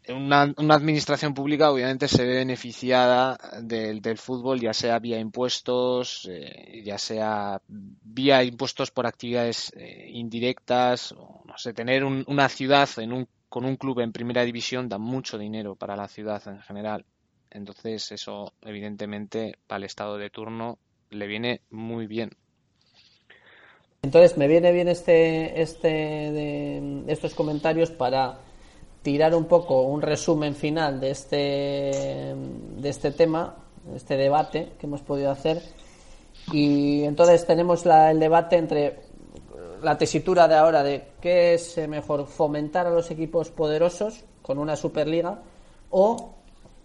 una, una administración pública obviamente se ve beneficiada del, fútbol, ya sea vía impuestos, eh, ya sea vía impuestos por actividades eh, indirectas, o, no sé, tener un- una ciudad en un, con un club en primera división da mucho dinero para la ciudad en general. Entonces eso evidentemente para el estado de turno le viene muy bien. Entonces me viene bien este, este estos comentarios para tirar un poco un resumen final de este de este tema, de este debate que hemos podido hacer. Y entonces tenemos el debate entre la tesitura de ahora de qué es mejor fomentar a los equipos poderosos con una superliga o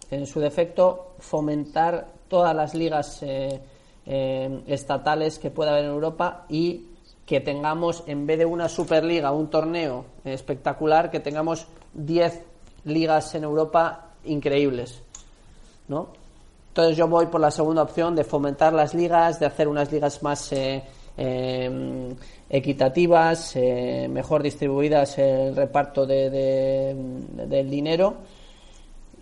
en su defecto fomentar todas las ligas eh, eh, estatales que pueda haber en Europa y que tengamos en vez de una superliga un torneo espectacular que tengamos 10 ligas en Europa increíbles ¿no? Entonces yo voy por la segunda opción de fomentar las ligas, de hacer unas ligas más eh, eh, equitativas, eh, mejor distribuidas el reparto de, de- del dinero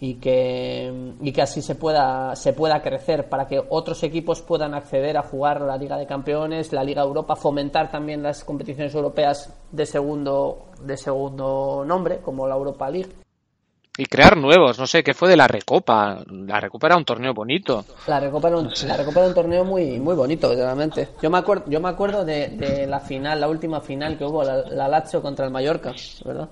y que, y que así se pueda, se pueda crecer para que otros equipos puedan acceder a jugar la Liga de Campeones, la Liga Europa, fomentar también las competiciones europeas de segundo, de segundo nombre, como la Europa League. Y crear nuevos, no sé, ¿qué fue de la Recopa? La Recopa era un torneo bonito. La Recopa era un, la Recopa era un torneo muy muy bonito, realmente. Yo me acuerdo, yo me acuerdo de, de la final, la última final que hubo, la, la Lazio contra el Mallorca, ¿verdad?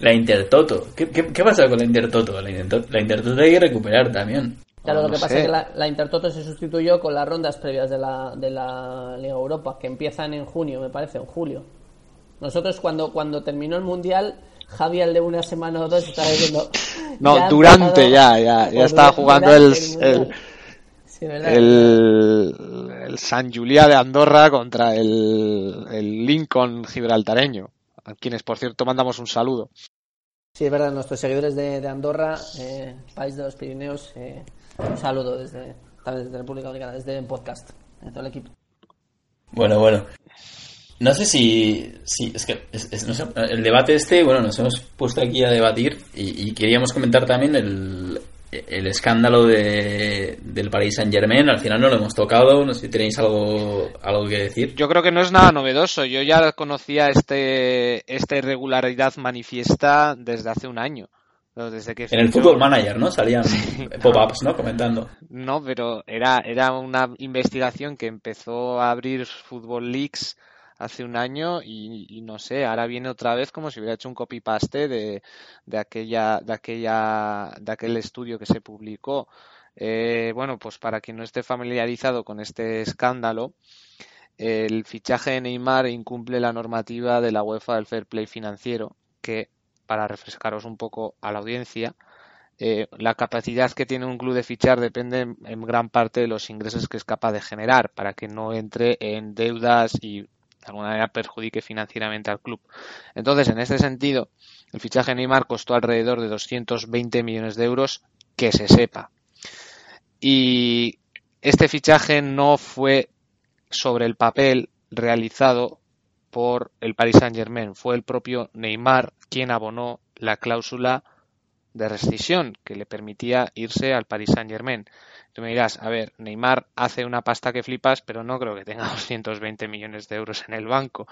La Intertoto. ¿Qué, qué, qué pasa con la Intertoto? La Intertoto, la Intertoto hay que recuperar también. Claro, No lo que pasa sé. es que la, la Intertoto se sustituyó con las rondas previas de la, de la Liga Europa, que empiezan en junio, me parece, en julio. Nosotros cuando, cuando terminó el Mundial, Javi al de una semana o dos estaba diciendo... No, "Ya ha durante ya, ya, ya estaba jugando el, Mundial". el, Sí, ¿verdad? el, el San Julià de Andorra contra el, el Lincoln gibraltareño, a quienes por cierto mandamos un saludo. Sí, es verdad, nuestros seguidores de, de Andorra, eh, país de los Pirineos, eh, un saludo desde, desde República Dominicana, desde el podcast, de todo el equipo. Bueno, bueno. No sé si. si es que es- es- no sé, el debate este, bueno, nos hemos puesto aquí a debatir y, y queríamos comentar también el, el escándalo de, del Paris Saint Germain. Al final no lo hemos tocado. No sé si tenéis algo, algo que decir. Yo creo que no es nada novedoso. Yo ya conocía este, esta irregularidad manifiesta desde hace un año. Desde que En el Football Manager, ¿no? Salían <laughs> pop-ups, ¿no? Comentando. No, pero era, era una investigación que empezó a abrir Football Leaks hace un año y, y no sé, ahora viene otra vez como si hubiera hecho un copy-paste de, de aquella, de aquella, de aquel estudio que se publicó. Eh, bueno, pues para quien no esté familiarizado con este escándalo, el fichaje de Neymar incumple la normativa de la UEFA del Fair Play financiero, que, para refrescaros un poco a la audiencia, eh, la capacidad que tiene un club de fichar depende en, en gran parte de los ingresos que es capaz de generar para que no entre en deudas y de alguna manera perjudique financieramente al club. Entonces, en este sentido, el fichaje de Neymar costó alrededor de 220 millones de euros, que se sepa. Y este fichaje no fue sobre el papel realizado por el Paris Saint Germain. Fue el propio Neymar quien abonó la cláusula de rescisión que le permitía irse al Paris Saint Germain. Tú me dirás, a ver, Neymar hace una pasta que flipas, pero no creo que tenga <laughs> 220 millones de euros en el banco.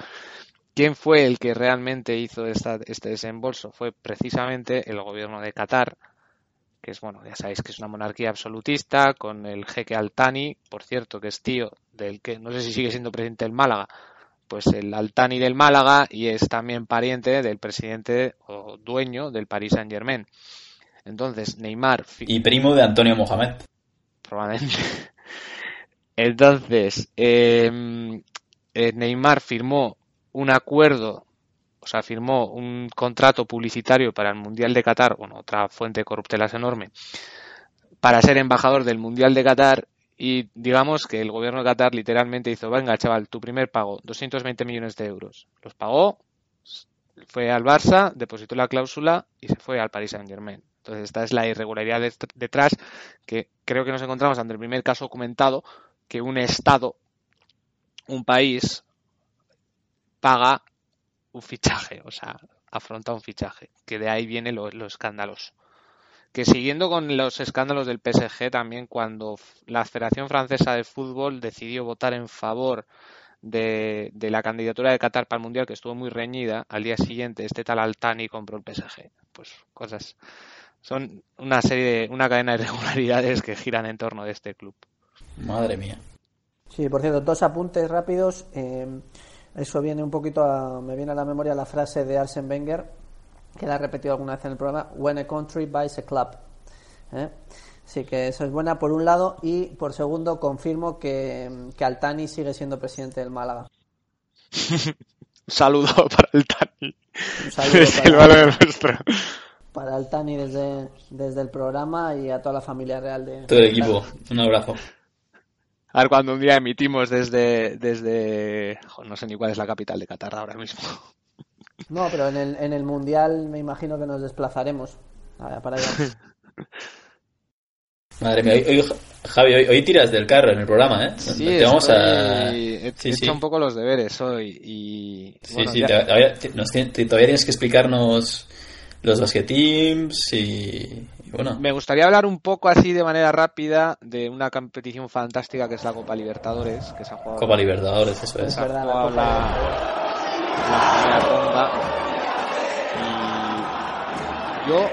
¿Quién fue el que realmente hizo esta- este desembolso? Fue precisamente el gobierno de Qatar, que es, bueno, ya sabéis que es una monarquía absolutista, con el jeque Altani, por cierto, que es tío del que, no sé si sigue siendo presidente del Málaga, pues el Altani del Málaga y es también pariente del presidente o dueño del Paris Saint Germain. Entonces, Neymar, Y primo de Antonio Mohamed. probablemente. <laughs> Entonces, eh, eh, Neymar firmó un acuerdo, o sea, firmó un contrato publicitario para el Mundial de Qatar, bueno, otra fuente de corruptelas enorme, para ser embajador del Mundial de Qatar y digamos que el gobierno de Qatar literalmente hizo, venga chaval, tu primer pago, 220 millones de euros. Los pagó, fue al Barça, depositó la cláusula y se fue al Paris Saint Germain. Entonces esta es la irregularidad det- detrás que creo que nos encontramos ante el primer caso documentado que un Estado, un país, paga un fichaje, o sea, afronta un fichaje, que de ahí viene lo, lo escandaloso. Que siguiendo con los escándalos del PSG también cuando la Federación Francesa de Fútbol decidió votar en favor de, de la candidatura de Qatar para el Mundial, que estuvo muy reñida, al día siguiente este tal Altani compró el PSG. Pues cosas. Son una serie de, una cadena de irregularidades que giran en torno de este club. Madre mía. Sí, por cierto, dos apuntes rápidos. Eh, eso viene un poquito a, me viene a la memoria la frase de Arsene Wenger, que la ha repetido alguna vez en el programa, When a country buys a club. ¿Eh? Sí, que eso es buena por un lado y por segundo confirmo que, que Altani sigue siendo presidente del Málaga. <laughs> Un saludo para el Tani. Un saludo Es el para- nuestro. Para Altani desde, desde el programa y a toda la familia real de Todo el equipo. Un abrazo. A ver cuando un día emitimos desde, desde, no sé ni cuál es la capital de Qatar ahora mismo. No, pero en el, en el Mundial me imagino que nos desplazaremos Ah, para allá. <laughs> Madre mía. Hoy, hoy, Javi, hoy, hoy tiras del carro en el programa, ¿eh? Te vamos a... he, Sí, he sí. hecho un poco los deberes hoy y Sí, bueno, sí, ya- todavía, te- nos todavía tienes que explicarnos los basket teams y, y bueno. Me gustaría hablar un poco así de manera rápida de una competición fantástica que es la Copa Libertadores, que se ha jugado Copa Libertadores, eso es. Es verdad, la Copa la, la primera ronda y yo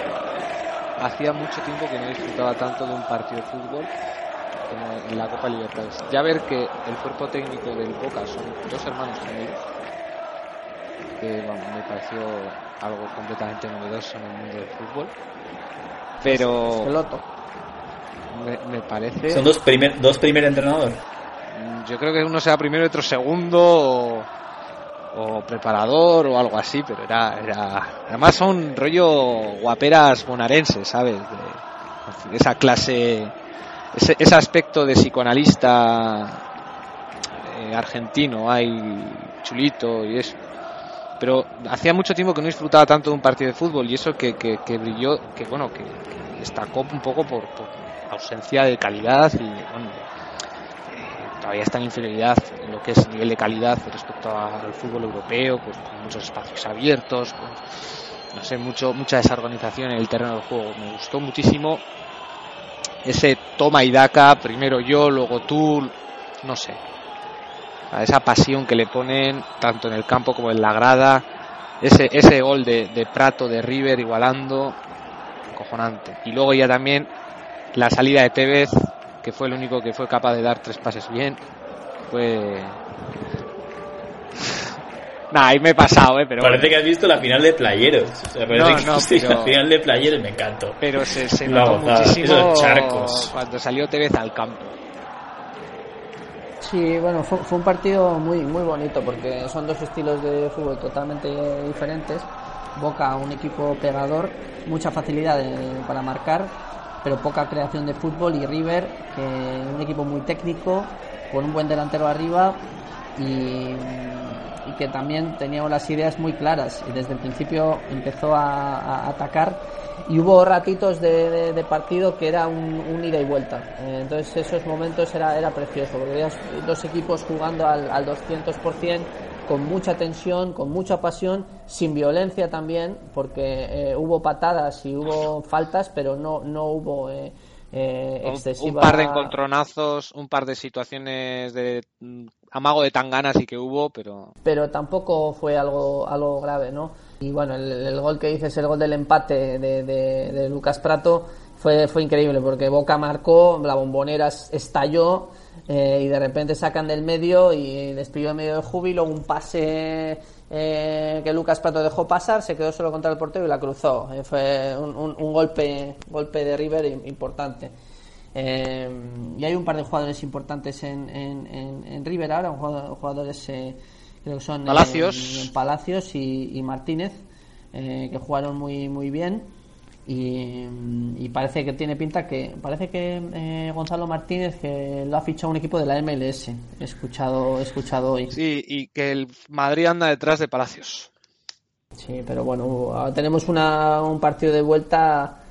hacía mucho tiempo que no disfrutaba tanto de un partido de fútbol como en la Copa Libertadores. Ya ver que el cuerpo técnico del Boca son dos hermanos gemelos, que bueno, me pareció algo completamente novedoso en el mundo del fútbol. Pero me, me parece... Son dos primer, dos primer entrenador. Mm, Yo creo que uno sea primero y otro segundo o, o preparador o algo así, pero era, era además son rollo guaperas bonarenses, ¿sabes? De, esa clase, ese, aspecto de psicoanalista eh, argentino, hay chulito y eso. Pero hacía mucho tiempo que no disfrutaba tanto de un partido de fútbol y eso que, que, que brilló, que bueno, que, destacó un poco por, por ausencia de calidad y bueno, todavía está en inferioridad en lo que es nivel de calidad respecto al fútbol europeo, pues con muchos espacios abiertos, con, no sé, mucho, mucha desorganización en el terreno del juego. Me gustó muchísimo ese toma y daca, primero yo, luego tú, no sé. A esa pasión que le ponen tanto en el campo como en la grada. Ese, ese gol de, de Prato de River igualando, cojonante. Y luego ya también la salida de Tevez, que fue el único que fue capaz de dar tres pases bien. Fue. <laughs> Nah, ahí me he pasado, eh, pero. Parece que has visto la final de Playeros. O sea, parece No, que no, pero- la final de Playeros, me encantó. Pero se, se notó muchísimo Esos charcos. cuando salió Tevez al campo. Sí, bueno, fue, fue un partido muy muy bonito porque son dos estilos de fútbol totalmente diferentes. Boca, un equipo pegador, mucha facilidad de- para marcar, pero poca creación de fútbol. Y River, un equipo muy técnico, con un buen delantero arriba y, que también tenía las ideas muy claras. Y desde el principio empezó a, atacar y hubo ratitos de, partido que era un, un ida y vuelta. Eh, entonces esos momentos era, era precioso, porque veías dos equipos jugando al, al 200%, con mucha tensión, con mucha pasión, sin violencia también, porque eh, hubo patadas y hubo faltas, pero no, no hubo eh, eh, Un- excesiva... Un par de encontronazos, un par de situaciones de mm, amago de tanganas y que hubo, pero pero tampoco fue algo, algo grave, ¿no? Y bueno, el, el gol que dices, el gol del empate de, de- de Lucas Prato, fue, fue increíble porque Boca marcó, la bombonera es- estalló eh, y de repente sacan del medio y despidió en medio de júbilo un pase eh, que Lucas Prato dejó pasar, se quedó solo contra el portero y la cruzó. Eh, fue un, un- un golpe, golpe de River im- importante. Y hay un par de jugadores importantes en, en, en- en River ahora, jugadores creo que son Palacios. Palacios y, y Martínez, que jugaron muy muy bien. Y, y parece que tiene pinta que parece que eh, Gonzalo Martínez que lo ha fichado un equipo de la MLS he escuchado he escuchado hoy sí, y que el Madrid anda detrás de Palacios. Sí, pero bueno, ahora tenemos una, un partido de vuelta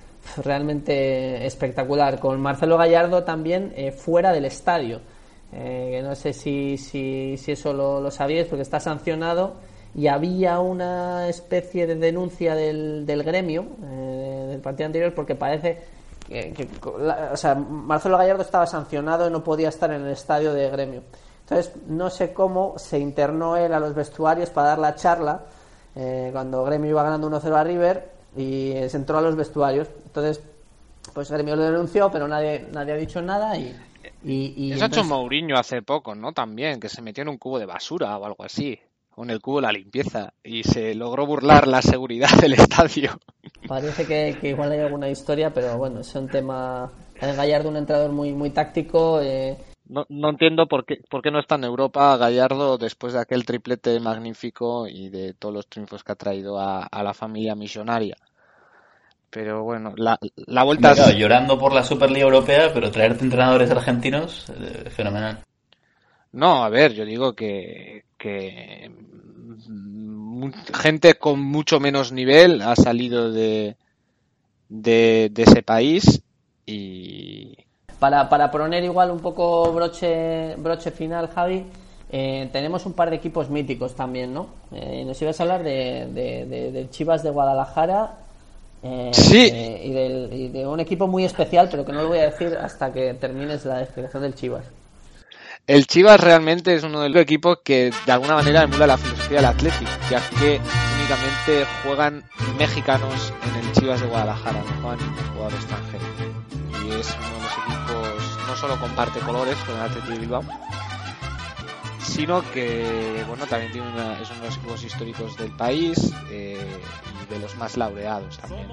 realmente espectacular, con Marcelo Gallardo también eh, fuera del estadio. Eh, que no sé si, si, si eso lo, lo sabíais, porque está sancionado y había una especie de denuncia del, del gremio eh, del partido anterior, porque parece que, que- la- o sea, Marcelo Gallardo estaba sancionado y no podía estar en el estadio de gremio. Entonces, no sé cómo se internó él a los vestuarios para dar la charla eh, cuando Gremio iba ganando 1-0 a River y se entró a los vestuarios. Entonces, pues Gremio lo denunció, pero nadie, nadie ha dicho nada y. y, y Eso ha hecho Mourinho hace poco, ¿no? También, que se metió en un cubo de basura o algo así. En el cubo la limpieza. Y se logró burlar la seguridad del estadio. Parece que, que igual hay alguna historia, pero bueno, es un tema. El Gallardo, un entrenador muy, muy táctico. eh, No, no entiendo por qué, por qué no está en Europa Gallardo después de aquel triplete magnífico y de todos los triunfos que ha traído a, a la familia misionaria. Pero bueno, la, la vuelta llorando por la Superliga Europea, pero traerte entrenadores argentinos, eh, fenomenal. No, a ver, yo digo que, que gente con mucho menos nivel ha salido de, de, de ese país y Para, para poner igual un poco broche, broche final, Javi, eh, tenemos un par de equipos míticos también, ¿no? Eh, nos ibas a hablar de, de, Chivas de Guadalajara eh, Sí. eh, y, del- y de un equipo muy especial, pero que no lo voy a decir hasta que termines la explicación del Chivas. El Chivas realmente es uno de los equipos que de alguna manera emula la filosofía del Atlético, ya que únicamente juegan mexicanos en el Chivas de Guadalajara, no juegan ningún jugador extranjero. Y es uno de los equipos, no solo comparte colores con el Atlético de Bilbao, sino que bueno también tiene una- es uno de los equipos históricos del país eh, y de los más laureados también.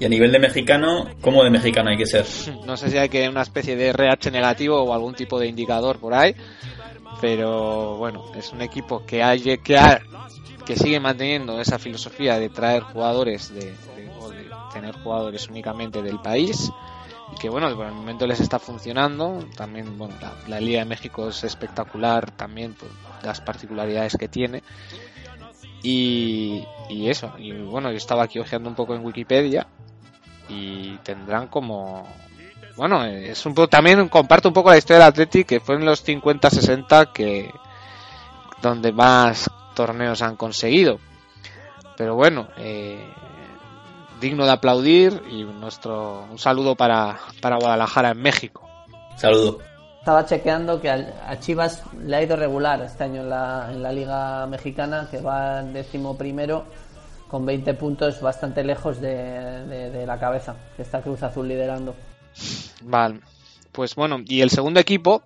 Y a nivel de mexicano, ¿cómo de mexicano hay que ser? <laughs> No sé si hay que una especie de RH negativo o algún tipo de indicador por ahí, pero bueno, es un equipo que hay que ha- que sigue manteniendo esa filosofía de traer jugadores de, de- o de tener jugadores únicamente del país que bueno, por el momento les está funcionando. También bueno, la, Liga de México es espectacular también por las particularidades que tiene. Y, eso, y bueno, yo estaba aquí hojeando un poco en Wikipedia y tendrán como bueno es un poco también comparto un poco la historia del Athletic que fue en los 50-60 que donde más torneos han conseguido pero bueno eh, digno de aplaudir y nuestro un saludo para, para Guadalajara en México Saludo. Estaba chequeando que al- a Chivas le ha ido regular este año en la, en la Liga Mexicana, que va décimo primero con 20 puntos bastante lejos de, de- de la cabeza, que está Cruz Azul liderando. Vale. Pues bueno, y el segundo equipo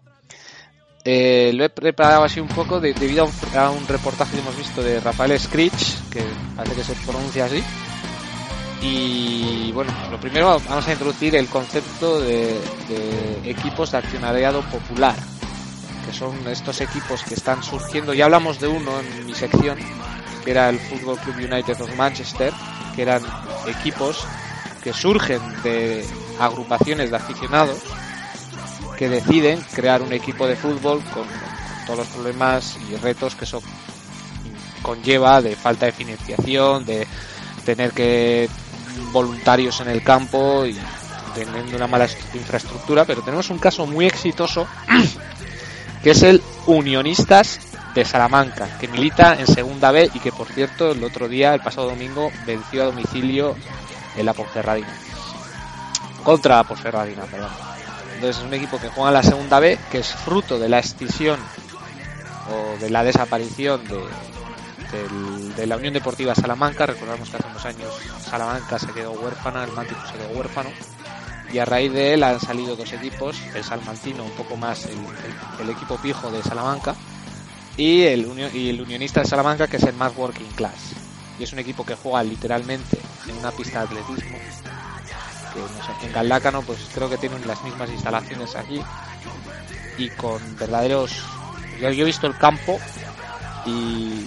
eh, lo he preparado así un poco de- debido a un, a un reportaje que hemos visto de Rafael Scritch, que parece que se pronuncia así. Y bueno, lo primero vamos a introducir el concepto de, equipos de accionariado popular, que son estos equipos que están surgiendo. Ya hablamos de uno en mi sección, que era el Football Club United of Manchester, que eran equipos que surgen de agrupaciones de aficionados que deciden crear un equipo de fútbol con todos los problemas y retos que eso conlleva de falta de financiación, de tener que voluntarios en el campo y teniendo una mala est- infraestructura, pero tenemos un caso muy exitoso que es el Unionistas de Salamanca, que milita en Segunda B y que por cierto el otro día, el pasado domingo, venció a domicilio en la Ponferradina. Contra la Ponferradina, perdón. Entonces es un equipo que juega en la Segunda B, que es fruto de la extinción o de la desaparición de, de la Unión Deportiva Salamanca. Recordamos que hace unos años Salamanca se quedó huérfana, el Mántico se quedó huérfano. Y a raíz de él han salido dos equipos, el Salmantino, un poco más el, equipo pijo de Salamanca, y el, y el Unionista de Salamanca, que es el más working class. Y es un equipo que juega literalmente en una pista de atletismo. Que no sé, en Galdácano, pues creo que tienen las mismas instalaciones aquí. Y con verdaderos. Yo he visto el campo y,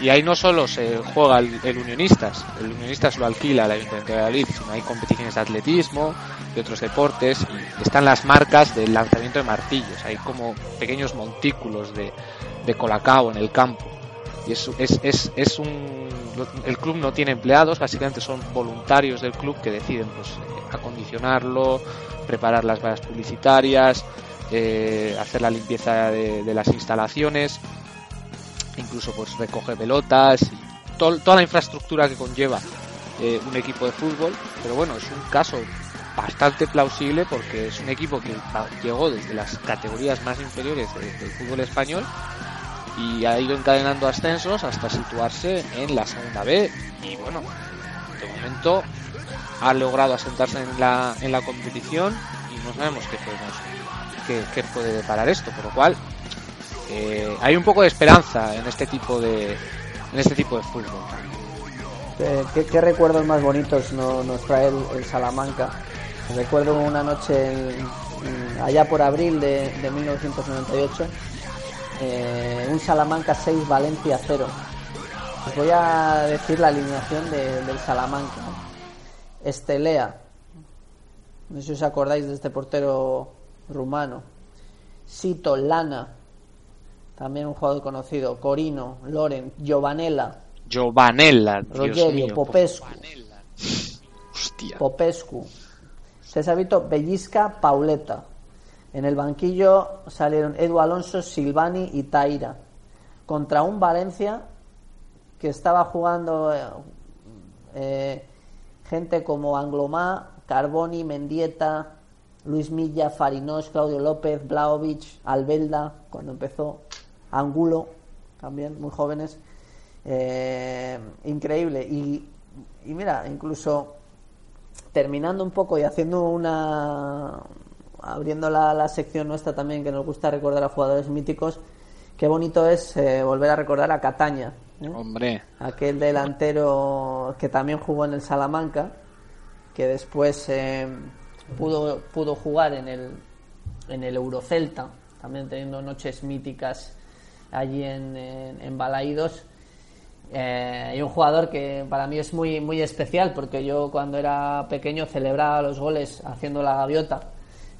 y ahí no solo se juega el, Unionistas, el Unionistas lo alquila el Ayuntamiento de Valladolid, sino hay competiciones de atletismo, de otros deportes, y están las marcas del lanzamiento de martillos, hay como pequeños montículos de, de colacao en el campo. Y es, es, es, es un. El club no tiene empleados, básicamente son voluntarios del club que deciden pues, acondicionarlo, preparar las vallas publicitarias, eh, hacer la limpieza de las instalaciones, incluso pues recoge pelotas y tol- toda la infraestructura que conlleva eh, un equipo de fútbol. Pero bueno, es un caso bastante plausible porque es un equipo que llegó desde las categorías más inferiores de- del fútbol español y ha ido encadenando ascensos hasta situarse en la segunda B y bueno, de momento ha logrado asentarse en la, en la competición y no sabemos qué podemos qué, qué puede deparar esto, por lo cual eh, hay un poco de esperanza en este tipo de en este tipo de fútbol. Eh, ¿Qué, recuerdos más bonitos no- nos trae el, Salamanca? Recuerdo una noche en- allá por abril de, de 1998, eh, un Salamanca 6, Valencia 0. Os voy a decir la alineación de- del Salamanca. Estelea, no sé si os acordáis de este portero rumano. Sito, Lana, también un jugador conocido. Corino, Loren, Giovanella, Giovanella, Rogerio, mío, Popescu. hostia. Popescu, Bellisca, Pauleta. En el banquillo salieron Edu Alonso, Silvani y Taira. Contra un Valencia que estaba jugando eh, eh, gente como Anglomá, Carboni, Mendieta, Luis Milla, Farinós, Claudio López, Blaovic, Albelda, cuando empezó, Angulo, también muy jóvenes. Eh, increíble. Y, y mira, incluso terminando un poco y haciendo una abriendo la, la sección nuestra también que nos gusta recordar a jugadores míticos qué bonito es eh, volver a recordar a Cataña ¿eh? Hombre, aquel delantero que también jugó en el Salamanca que después eh, pudo pudo jugar en el en el Eurocelta también teniendo noches míticas allí en, en, en Balaídos eh, y un jugador que para mí es muy muy especial porque yo cuando era pequeño celebraba los goles haciendo la gaviota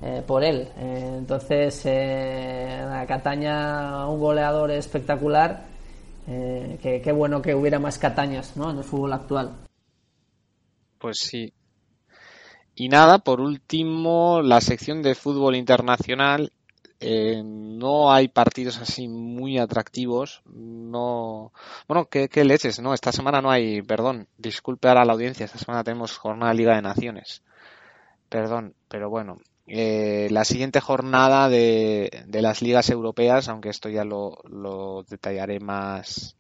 eh, por él Eh, entonces la Cataña un goleador espectacular que qué bueno que hubiera más Catañas ¿no? en el fútbol actual pues sí. Y nada, por último, la sección de fútbol internacional. Eh, no hay partidos así muy atractivos. No. Bueno, ¿qué, qué leches, ¿no? Esta semana no hay. Perdón, disculpe ahora a la audiencia. Esta semana tenemos jornada Liga de Naciones. Perdón, pero bueno. eh, la siguiente jornada de, de las ligas europeas, aunque esto ya lo, lo detallaré más,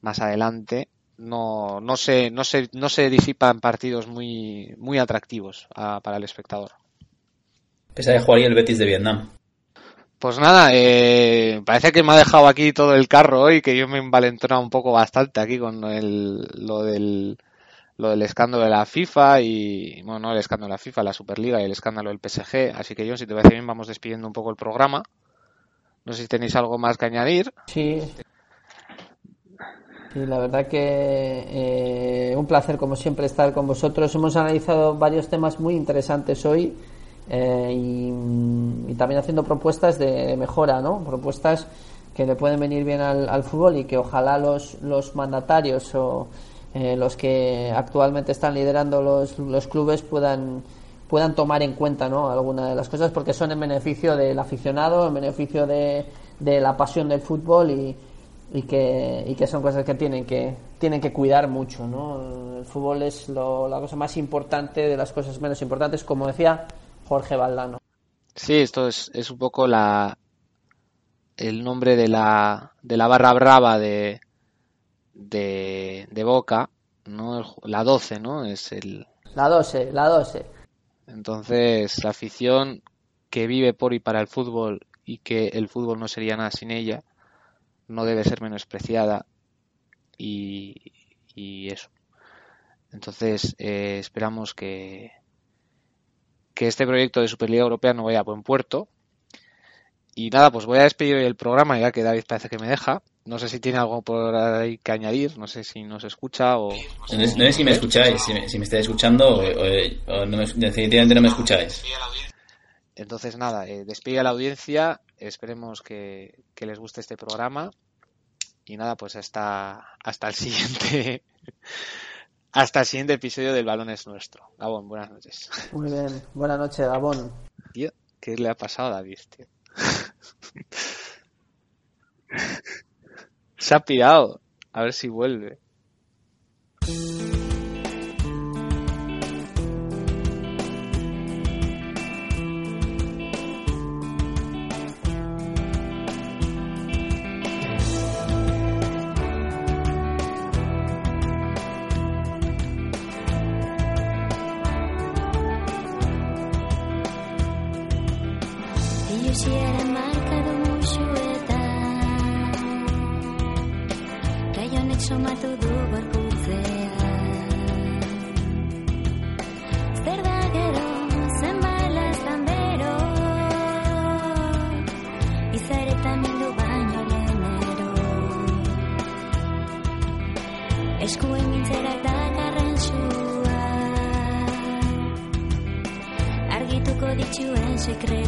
más adelante, no, no se, no se, no se disipan partidos muy, muy atractivos a- para el espectador. Pese a que jugaría el Betis de Vietnam. Pues nada, eh, parece que me ha dejado aquí todo el carro hoy, que yo me he envalentonado un poco bastante aquí con lo del, lo del escándalo de la FIFA y, bueno, no el escándalo de la FIFA, la Superliga y el escándalo del PSG. Así que yo, si te parece bien, vamos despidiendo un poco el programa. No sé si tenéis algo más que añadir. Sí. Sí, la verdad que eh, un placer como siempre estar con vosotros. Hemos analizado varios temas muy interesantes hoy eh, y, y también haciendo propuestas de mejora, ¿no? Propuestas que le pueden venir bien al, al fútbol y que ojalá los, los mandatarios o eh, los que actualmente están liderando los, los clubes puedan puedan tomar en cuenta ¿no? alguna de las cosas porque son en beneficio del aficionado, en beneficio de, de la pasión del fútbol y, y que, y que son cosas que tienen que tienen que cuidar mucho ¿no? el fútbol es lo- la cosa más importante de las cosas menos importantes como decía Jorge Valdano Sí, esto es, es un poco la el nombre de la, de la barra brava de, de, de Boca, ¿no? La 12, ¿no? Es el, la 12 la 12 entonces la afición que vive por y para el fútbol y que el fútbol no sería nada sin ella, no debe ser menospreciada y, y eso. Entonces eh, esperamos que, que este proyecto de Superliga Europea no vaya a buen puerto. Y nada, pues voy a despedir hoy el programa, ya que David parece que me deja. No sé si tiene algo por ahí que añadir, no sé si nos escucha o... No sé, no sé si me escucháis, si me, si me estáis escuchando o, o- o no me- definitivamente no me escucháis. Entonces nada, eh, despide a la audiencia, esperemos que, que les guste este programa y nada, pues hasta, hasta el siguiente <laughs> hasta el siguiente episodio del Balón es Nuestro. Gabón, buenas noches. muy bien buenas noches Gabón Tío, ¿qué le ha pasado a David, tío? <laughs> Se ha pirado. A ver si vuelve. Dituen sekretua